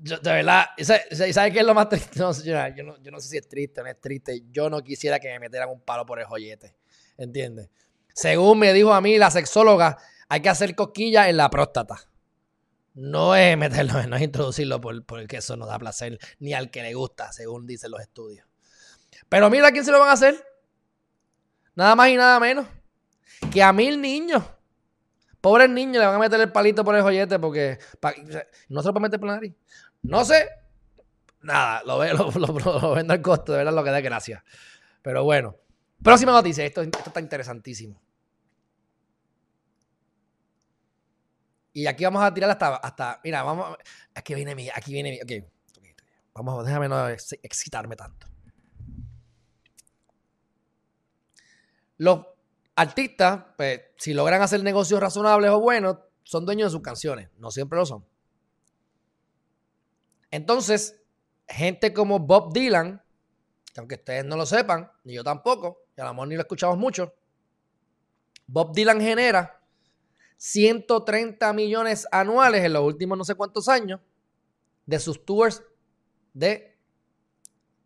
Yo, de verdad, ¿y ¿sabes sabe qué es lo más triste? <laughs> No, señora, yo, no, yo no sé si es triste o no es triste. Yo no quisiera que me metieran un palo por el joyete. ¿Entiendes? Según me dijo a mí la sexóloga, hay que hacer cosquillas en la próstata. No es meterlo, <laughs> no es introducirlo por- porque eso no da placer ni al que le gusta, según dicen los estudios. Pero mira quién se lo van a hacer. Nada más y nada menos que a mil niños. Pobres niños le van a meter el palito por el joyete porque no se lo puede meter por. No sé. Nada, <laughs> lo vendo al costo, de verdad lo que da gracia. Pero bueno. Próxima noticia. Esto, está interesantísimo. Y aquí vamos a tirar hasta. hasta mira, vamos. Aquí viene mi. Aquí viene mi. Ok. Vamos, déjame no ex- excitarme tanto. Los artistas, pues, si logran hacer negocios razonables o buenos, son dueños de sus canciones. No siempre lo son. Entonces, gente como Bob Dylan, que aunque ustedes no lo sepan, ni yo tampoco, y a lo mejor ni lo escuchamos mucho, Bob Dylan genera 130 millones anuales en los últimos no sé cuántos años de sus tours de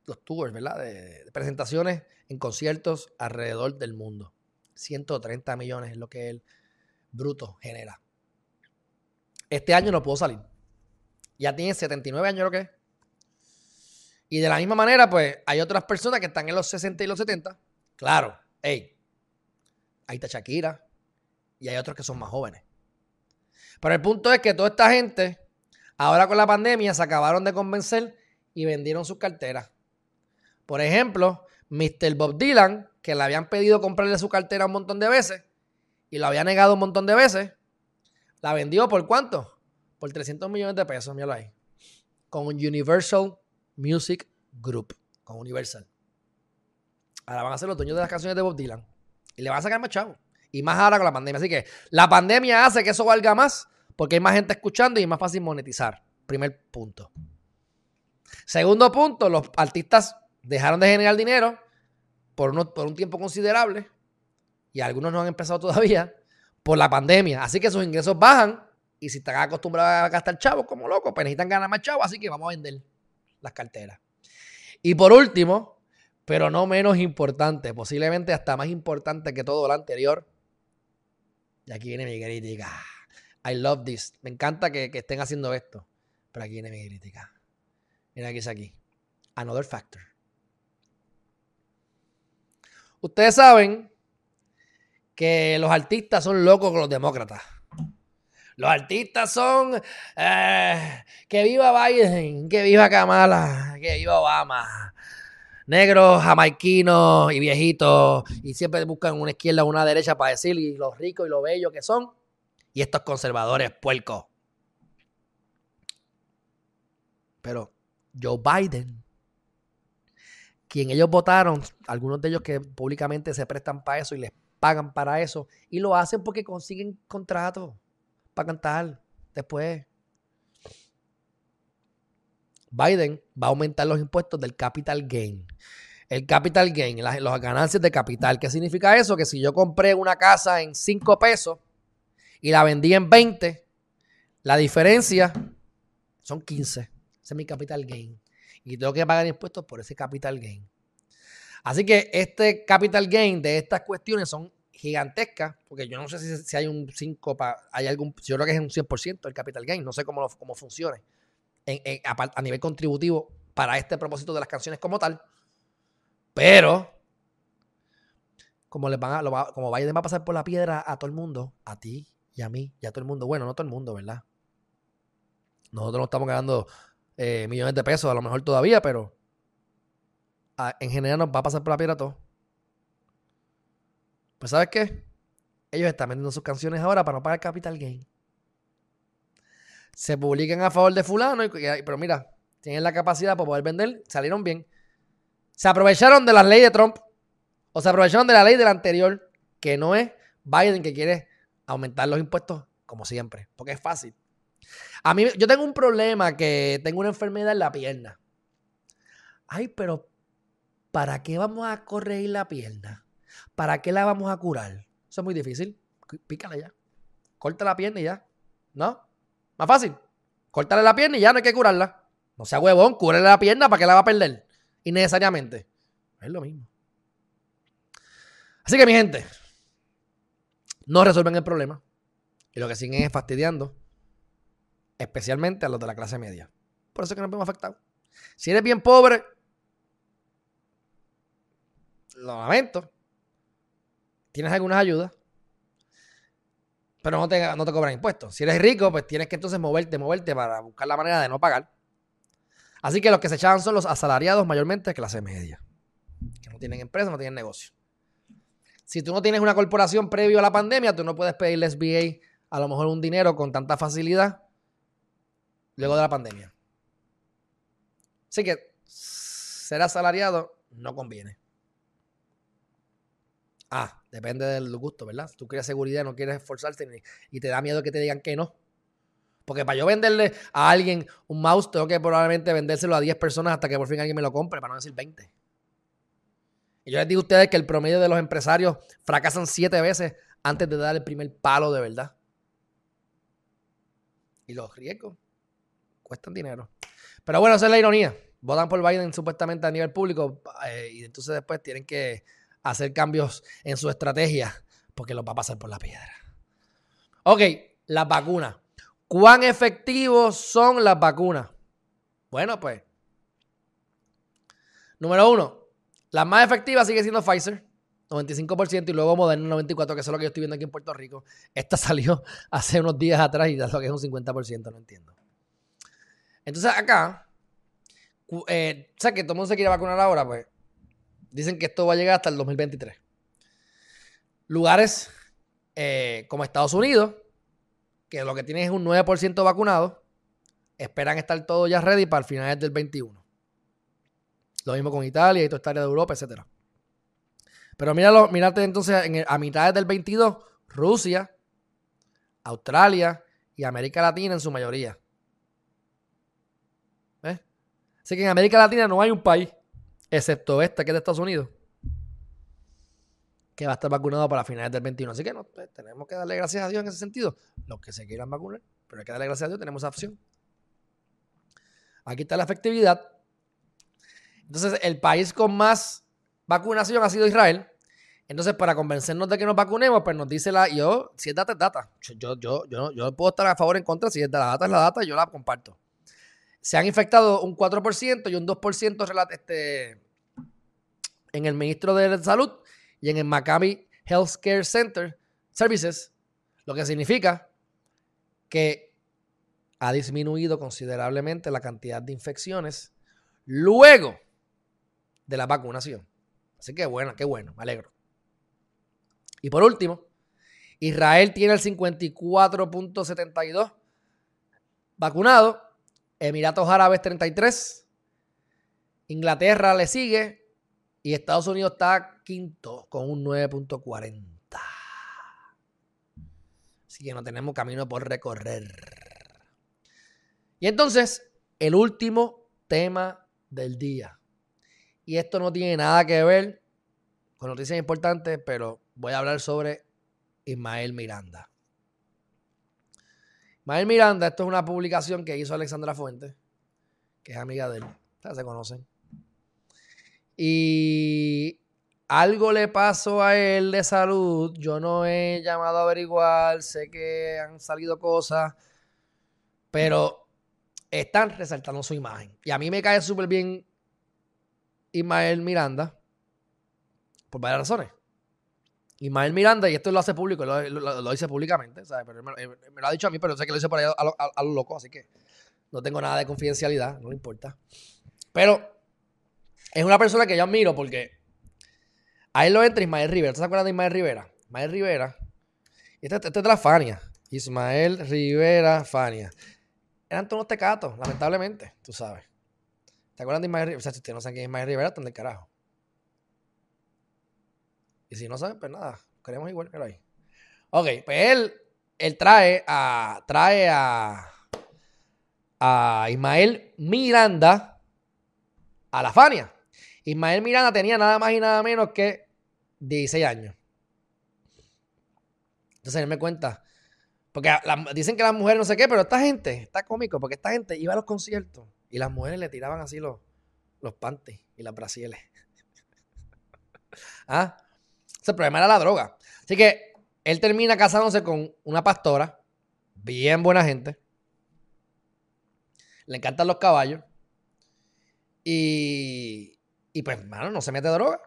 los tours, ¿verdad? De, de presentaciones en conciertos alrededor del mundo. 130 millones es lo que él bruto genera. Este año no pudo salir. Ya tiene 79 años lo que es. Y de la misma manera, pues hay otras personas que están en los 60 y los 70. Claro, hey, ahí está Shakira y hay otros que son más jóvenes. Pero el punto es que toda esta gente, ahora con la pandemia, se acabaron de convencer y vendieron sus carteras. Por ejemplo, Mr. Bob Dylan, que le habían pedido comprarle su cartera un montón de veces y lo había negado un montón de veces, la vendió por cuánto? Por 300 millones de pesos, míralo ahí. Con Universal Music Group, con Universal. Ahora van a ser los dueños de las canciones de Bob Dylan y le van a sacar más chavo. Y más ahora con la pandemia. Así que la pandemia hace que eso valga más porque hay más gente escuchando y es más fácil monetizar. Primer punto. Segundo punto, los artistas dejaron de generar dinero por, por un tiempo considerable y algunos no han empezado todavía por la pandemia. Así que sus ingresos bajan y si están acostumbrados a gastar chavos como locos, pues necesitan ganar más chavos, así que vamos a vender las carteras. Y por último, pero no menos importante, posiblemente hasta más importante que todo lo anterior, y aquí viene mi crítica. I love this. Me encanta que, que estén haciendo esto, pero aquí viene mi crítica. Mira aquí, es aquí. Another factor. Ustedes saben que los artistas son locos con los demócratas. Los artistas son eh, que viva Biden, que viva Kamala, que viva Obama. Negros, jamaiquinos y viejitos. Y siempre buscan una izquierda o una derecha para decir y lo ricos y lo bello que son. Y estos conservadores puercos. Pero Joe Biden, quien ellos votaron, algunos de ellos que públicamente se prestan para eso y les pagan para eso, y lo hacen porque consiguen contratos para cantar después. Biden va a aumentar los impuestos del capital gain. El capital gain, las, ganancias de capital. ¿Qué significa eso? Que si yo compré una casa en 5 pesos y la vendí en 20, la diferencia son 15. Ese es mi capital gain. Y tengo que pagar impuestos por ese capital gain. Así que este capital gain de estas cuestiones son gigantescas, porque yo no sé si, hay un 5, pa- hay algún, yo creo que es un 100% el capital gain, no sé cómo, lo- cómo funcione en- a, nivel contributivo para este propósito de las canciones como tal, pero como, les van a, va- como Biden va a pasar por la piedra a todo el mundo, a ti y a mí y a todo el mundo, bueno, no todo el mundo, ¿verdad? Nosotros no estamos ganando eh, millones de pesos a lo mejor todavía, pero en general nos va a pasar por la piedra a todos. Pues ¿sabes qué? Ellos están vendiendo sus canciones ahora para no pagar capital gain. Se publican a favor de fulano, y- pero mira, tienen la capacidad para poder vender, salieron bien. Se aprovecharon de la ley de Trump o se aprovecharon de la ley del anterior, que no es Biden que quiere aumentar los impuestos como siempre, porque es fácil. A mí, yo tengo un problema que tengo una enfermedad en la pierna. Ay, pero ¿para qué vamos a corregir la pierna? ¿Para qué la vamos a curar? Eso es muy difícil. Pícale ya. Corta la pierna y ya. ¿No? Más fácil. Córtale la pierna y ya no hay que curarla. No sea huevón, cúrele la pierna para que la va a perder. Innecesariamente. Es lo mismo. Así que, mi gente, no resuelven el problema. Y lo que siguen es fastidiando, especialmente a los de la clase media. Por eso es que nos vemos afectados. Si eres bien pobre, lo lamento. Tienes algunas ayudas, pero no te, no te cobran impuestos. Si eres rico, pues tienes que entonces moverte, moverte para buscar la manera de no pagar. Así que los que se echaban son los asalariados mayormente de clase media, que no tienen empresa, no tienen negocio. Si tú no tienes una corporación previo a la pandemia, tú no puedes pedirle SBA a lo mejor un dinero con tanta facilidad luego de la pandemia. Así que ser asalariado no conviene. Ah, depende del gusto, ¿verdad? Tú quieres seguridad, no quieres esforzarte y te da miedo que te digan que no. Porque para yo venderle a alguien un mouse, tengo que probablemente vendérselo a 10 personas hasta que por fin alguien me lo compre, para no decir 20. Y yo les digo a ustedes que el promedio de los empresarios fracasan 7 veces antes de dar el primer palo de verdad. Y los riesgos cuestan dinero. Pero bueno, esa es la ironía. Votan por Biden supuestamente a nivel público eh, y entonces después tienen que hacer cambios en su estrategia porque los va a pasar por la piedra. Ok, las vacunas. ¿Cuán efectivos son las vacunas? Bueno, pues. Número uno, la más efectiva sigue siendo Pfizer, 95%, y luego Moderna, 94%, que es lo que yo estoy viendo aquí en Puerto Rico. Esta <laughs> salió hace unos días atrás y lo que es un 50%, no entiendo. Entonces acá, eh, o sea que todo el mundo se quiere vacunar ahora, pues dicen que esto va a llegar hasta el 2023. Lugares eh, como Estados Unidos, que lo que tienen es un 9% vacunado, esperan estar todos ya ready para el final del 21. Lo mismo con Italia y toda esta área de Europa, etc. Pero míralo, mírate entonces en a mitad del 22, Rusia, Australia y América Latina en su mayoría. ¿Ves? Así que en América Latina no hay un país, excepto este que es de Estados Unidos, que va a estar vacunado para finales del 21. Así que no, pues, tenemos que darle gracias a Dios en ese sentido. Los que se quieran vacunar, pero hay que darle gracias a Dios, tenemos esa opción. Aquí está la efectividad. Entonces, el país con más vacunación ha sido Israel. Entonces, para convencernos de que nos vacunemos, pues nos dice la. Yo, si es data, es data. Yo, yo, yo, yo puedo estar a favor o en contra. Si es la data, es la data, yo la comparto. Se han infectado un 4% y un 2% este, en el ministro de Salud y en el Maccabi Healthcare Center Services, lo que significa que ha disminuido considerablemente la cantidad de infecciones luego de la vacunación. Así que bueno, qué bueno, me alegro. Y por último, Israel tiene el 54.72 vacunado, Emiratos Árabes 33, Inglaterra le sigue y Estados Unidos está quinto con un 9.40. Así que no tenemos camino por recorrer. Y entonces, el último tema del día. Y esto no tiene nada que ver con noticias importantes, pero voy a hablar sobre Ismael Miranda. Ismael Miranda, esto es una publicación que hizo Alexandra Fuentes, que es amiga de él. Ustedes se conocen. Y algo le pasó a él de salud. Yo no he llamado a averiguar. Sé que han salido cosas. Pero están resaltando su imagen. Y a mí me cae súper bien Ismael Miranda, por varias razones. Ismael Miranda, y esto lo hace público, lo, dice públicamente, ¿sabes? Pero me, lo ha dicho a mí, pero sé que lo dice por ahí a, lo, loco, así que no tengo nada de confidencialidad, no me importa. Pero es una persona que yo admiro porque ahí lo entra Ismael Rivera. ¿Tú te acuerdas de Ismael Rivera? Ismael Rivera. Este, este, es de la Fania. Ismael Rivera Fania. Eran todos tecatos, lamentablemente, tú sabes. ¿Te acuerdas de Ismael Rivera? O sea, si ustedes no saben quién es Ismael Rivera, están del carajo. Y si no saben, pues nada, queremos igual que ahí. Ok, pues él, él trae a, trae a, a Ismael Miranda a la Fania. Ismael Miranda tenía nada más y nada menos que 16 años. Entonces él me cuenta. Porque dicen que las mujeres no sé qué, pero esta gente, está cómico, porque esta gente iba a los conciertos y las mujeres le tiraban así los, los panties y las brasieles. <laughs> ¿Ah? El problema era la droga. Así que él termina casándose con una pastora, bien buena gente. Le encantan los caballos. Y, y pues, mano, no se mete droga.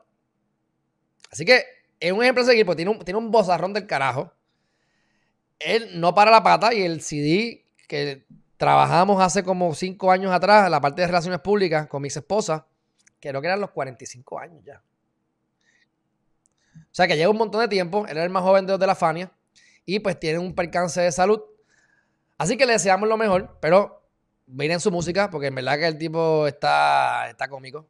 Así que es un ejemplo a seguir, porque tiene un, tiene un bozarrón del carajo. Él no para la pata y el CD que trabajamos hace como cinco años atrás, la parte de relaciones públicas con mi ex esposa, creo que eran los 45 años ya. O sea que lleva un montón de tiempo. Él era el más joven de los de la Fania. Y pues tiene un percance de salud. Así que le deseamos lo mejor. Pero miren su música. Porque en verdad que el tipo está, está cómico.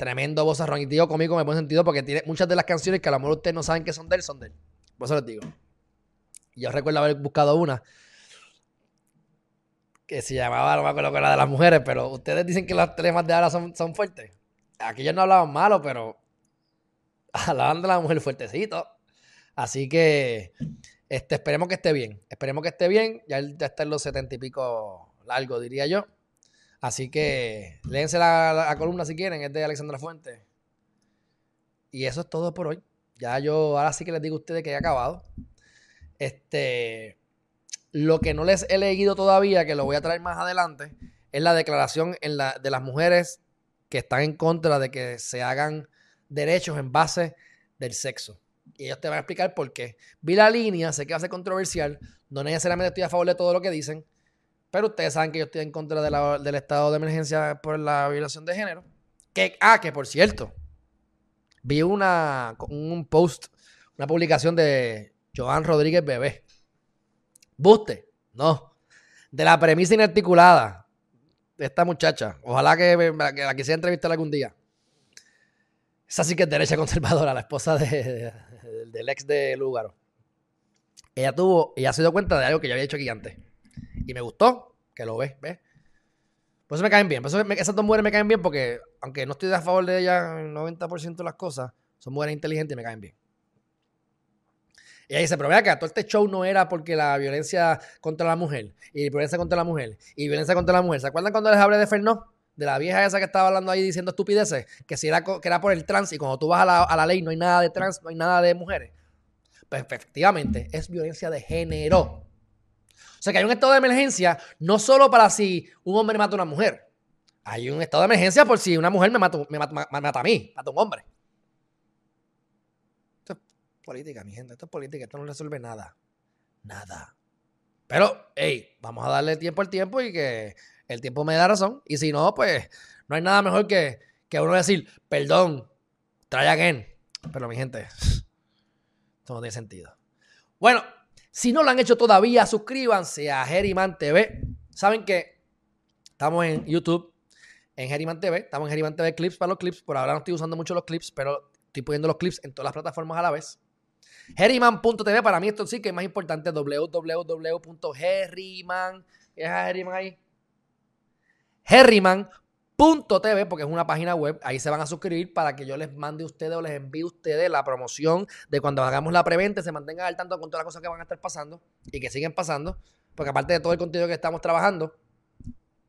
Tremendo vozarrón. Y digo cómico me pone sentido. Porque tiene muchas de las canciones que a lo mejor ustedes no saben que son de él, son de él. Por eso les digo. Yo recuerdo haber buscado una. Que se llamaba, no me acuerdo que era de las mujeres. Pero ustedes dicen que los temas de ahora son, son fuertes. Aquí ellos no hablaban malo, pero hablaban de la mujer fuertecito. Así que este, esperemos que esté bien. Esperemos que esté bien. Ya ya está en los setenta y pico largo, diría yo. Así que léense la, columna si quieren, es de Alexandra Fuentes. Y eso es todo por hoy. Ya yo ahora sí que les digo a ustedes que he acabado. Este, lo que no les he leído todavía, que lo voy a traer más adelante, es la declaración en la, de las mujeres que están en contra de que se hagan derechos en base del sexo. Y ellos te van a explicar por qué. Vi la línea, sé que va a ser controversial, no necesariamente estoy a favor de todo lo que dicen, pero ustedes saben que yo estoy en contra de la- del estado de emergencia por la violación de género. Que, ah, que por cierto, vi una, un post, una publicación de Joan Rodríguez Bebé. Buste, no. De la premisa inarticulada de esta muchacha. Ojalá que, que la quisiera entrevistar algún día. Esa sí que es derecha <laughs> conservadora, la esposa de- del ex de Lúgaro. Ella tuvo, ella se dio cuenta de algo que yo había hecho aquí antes. Y me gustó, que lo ves, ¿ves? Por eso me caen bien. Por eso esas dos mujeres me caen bien porque, aunque no estoy a favor de ellas el 90% de las cosas, son mujeres inteligentes y me caen bien. Y ella dice, pero vea que todo este show no era porque la violencia contra la mujer, y violencia contra la mujer, y violencia contra la mujer. ¿Se acuerdan cuando les hablé de Fernó? De la vieja esa que estaba hablando ahí diciendo estupideces, que si era, que era por el trans, y cuando tú vas a la, a la ley no hay nada de trans, no hay nada de mujeres. Pues efectivamente, es violencia de género. O sea que hay un estado de emergencia no solo para si un hombre mata a una mujer. Hay un estado de emergencia por si una mujer me mata, me mata, me mata a mí, mata a un hombre. Esto es política, mi gente. Esto es política. Esto no resuelve nada. Nada. Pero, hey, vamos a darle tiempo al tiempo y que el tiempo me da razón. Y si no, pues no hay nada mejor que, que uno decir, perdón, try again. Pero, mi gente, <laughs> esto no tiene sentido. Bueno, si no lo han hecho todavía, suscríbanse a Geriman TV. Saben que estamos en YouTube, en Geriman TV. Estamos en Geriman TV Clips para los clips. Por ahora no estoy usando mucho los clips, pero estoy poniendo los clips en todas las plataformas a la vez. Geriman.tv, para mí esto sí que es más importante. www.herriman. ¿Qué es Herriman ahí? Herriman.tv, porque es una página web. Ahí se van a suscribir para que yo les mande a ustedes o les envíe a ustedes la promoción de cuando hagamos la preventa, se mantengan al tanto con todas las cosas que van a estar pasando y que siguen pasando. Porque aparte de todo el contenido que estamos trabajando,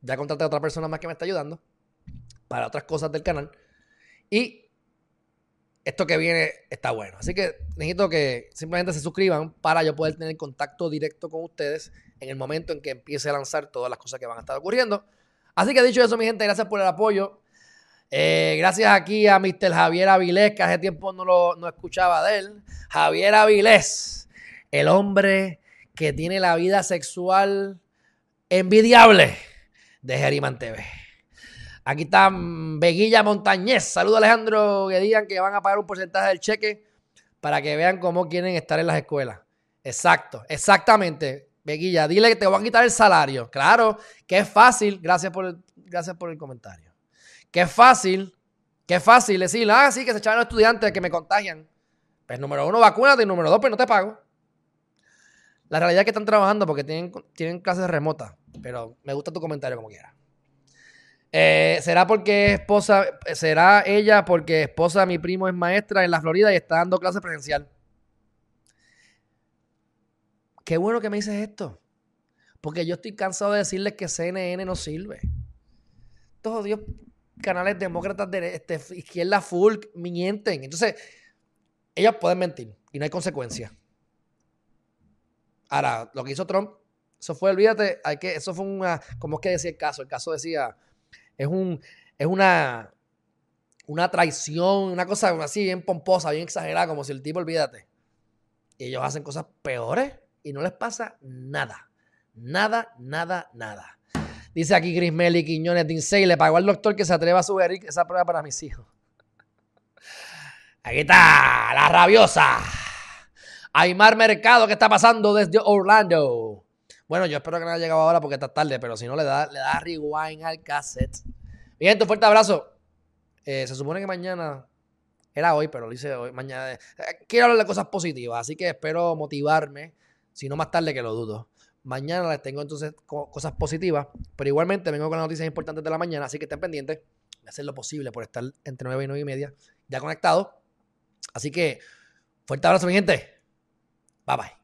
ya contraté a otra persona más que me está ayudando para otras cosas del canal. Y esto que viene está bueno. Así que necesito que simplemente se suscriban para yo poder tener contacto directo con ustedes en el momento en que empiece a lanzar todas las cosas que van a estar ocurriendo. Así que dicho eso, mi gente, gracias por el apoyo. Eh, gracias aquí a Mr. Javier Avilés, que hace tiempo no, lo, no escuchaba de él. Javier Avilés, el hombre que tiene la vida sexual envidiable de Geriman TV. Aquí está Veguilla Montañez. Saludos Alejandro, que digan que van a pagar un porcentaje del cheque para que vean cómo quieren estar en las escuelas. Exacto, exactamente. Veguilla, dile que te van a quitar el salario. Claro, que es fácil. Gracias por el, gracias por el comentario. Que es fácil, que es fácil decir, ah, sí, que se echaban los estudiantes que me contagian. Pues número uno, vacúnate y número dos, pues no te pago. La realidad es que están trabajando porque tienen, tienen clases remotas. Pero me gusta tu comentario como quiera. Eh, ¿Será porque esposa, será ella porque esposa de mi primo es maestra en la Florida y está dando clases presencial? Qué bueno que me dices esto. Porque yo estoy cansado de decirles que CNN no sirve. Todos Dios, canales demócratas de este, izquierda full mienten. Entonces, ellos pueden mentir y no hay consecuencia. Ahora, lo que hizo Trump, eso fue, olvídate, hay que, eso fue una, ¿cómo es que decía el caso? El caso decía, es un, es una, una traición, una cosa así bien pomposa, bien exagerada, como si el tipo, olvídate. Y ellos hacen cosas peores y no les pasa nada. Nada, nada, nada. Dice aquí Chris Melly Quiñones Dinsey, le pagó al doctor que se atreva a sugerir esa prueba para mis hijos. Aquí está, la rabiosa. Aymar Mercado, ¿qué está pasando desde Orlando? Bueno, yo espero que no haya llegado ahora porque está tarde, pero si no, le da, le da rewind al cassette. Bien, un fuerte abrazo. Eh, se supone que mañana, era hoy, pero lo hice hoy, mañana. Eh, quiero hablar de cosas positivas, así que espero motivarme, si no más tarde que lo dudo. Mañana les tengo entonces cosas positivas, pero igualmente vengo con las noticias importantes de la mañana, así que estén pendientes. Voy a hacer lo posible por estar entre 9 y 9 y media ya conectado. Así que, fuerte abrazo, mi gente. Bye bye.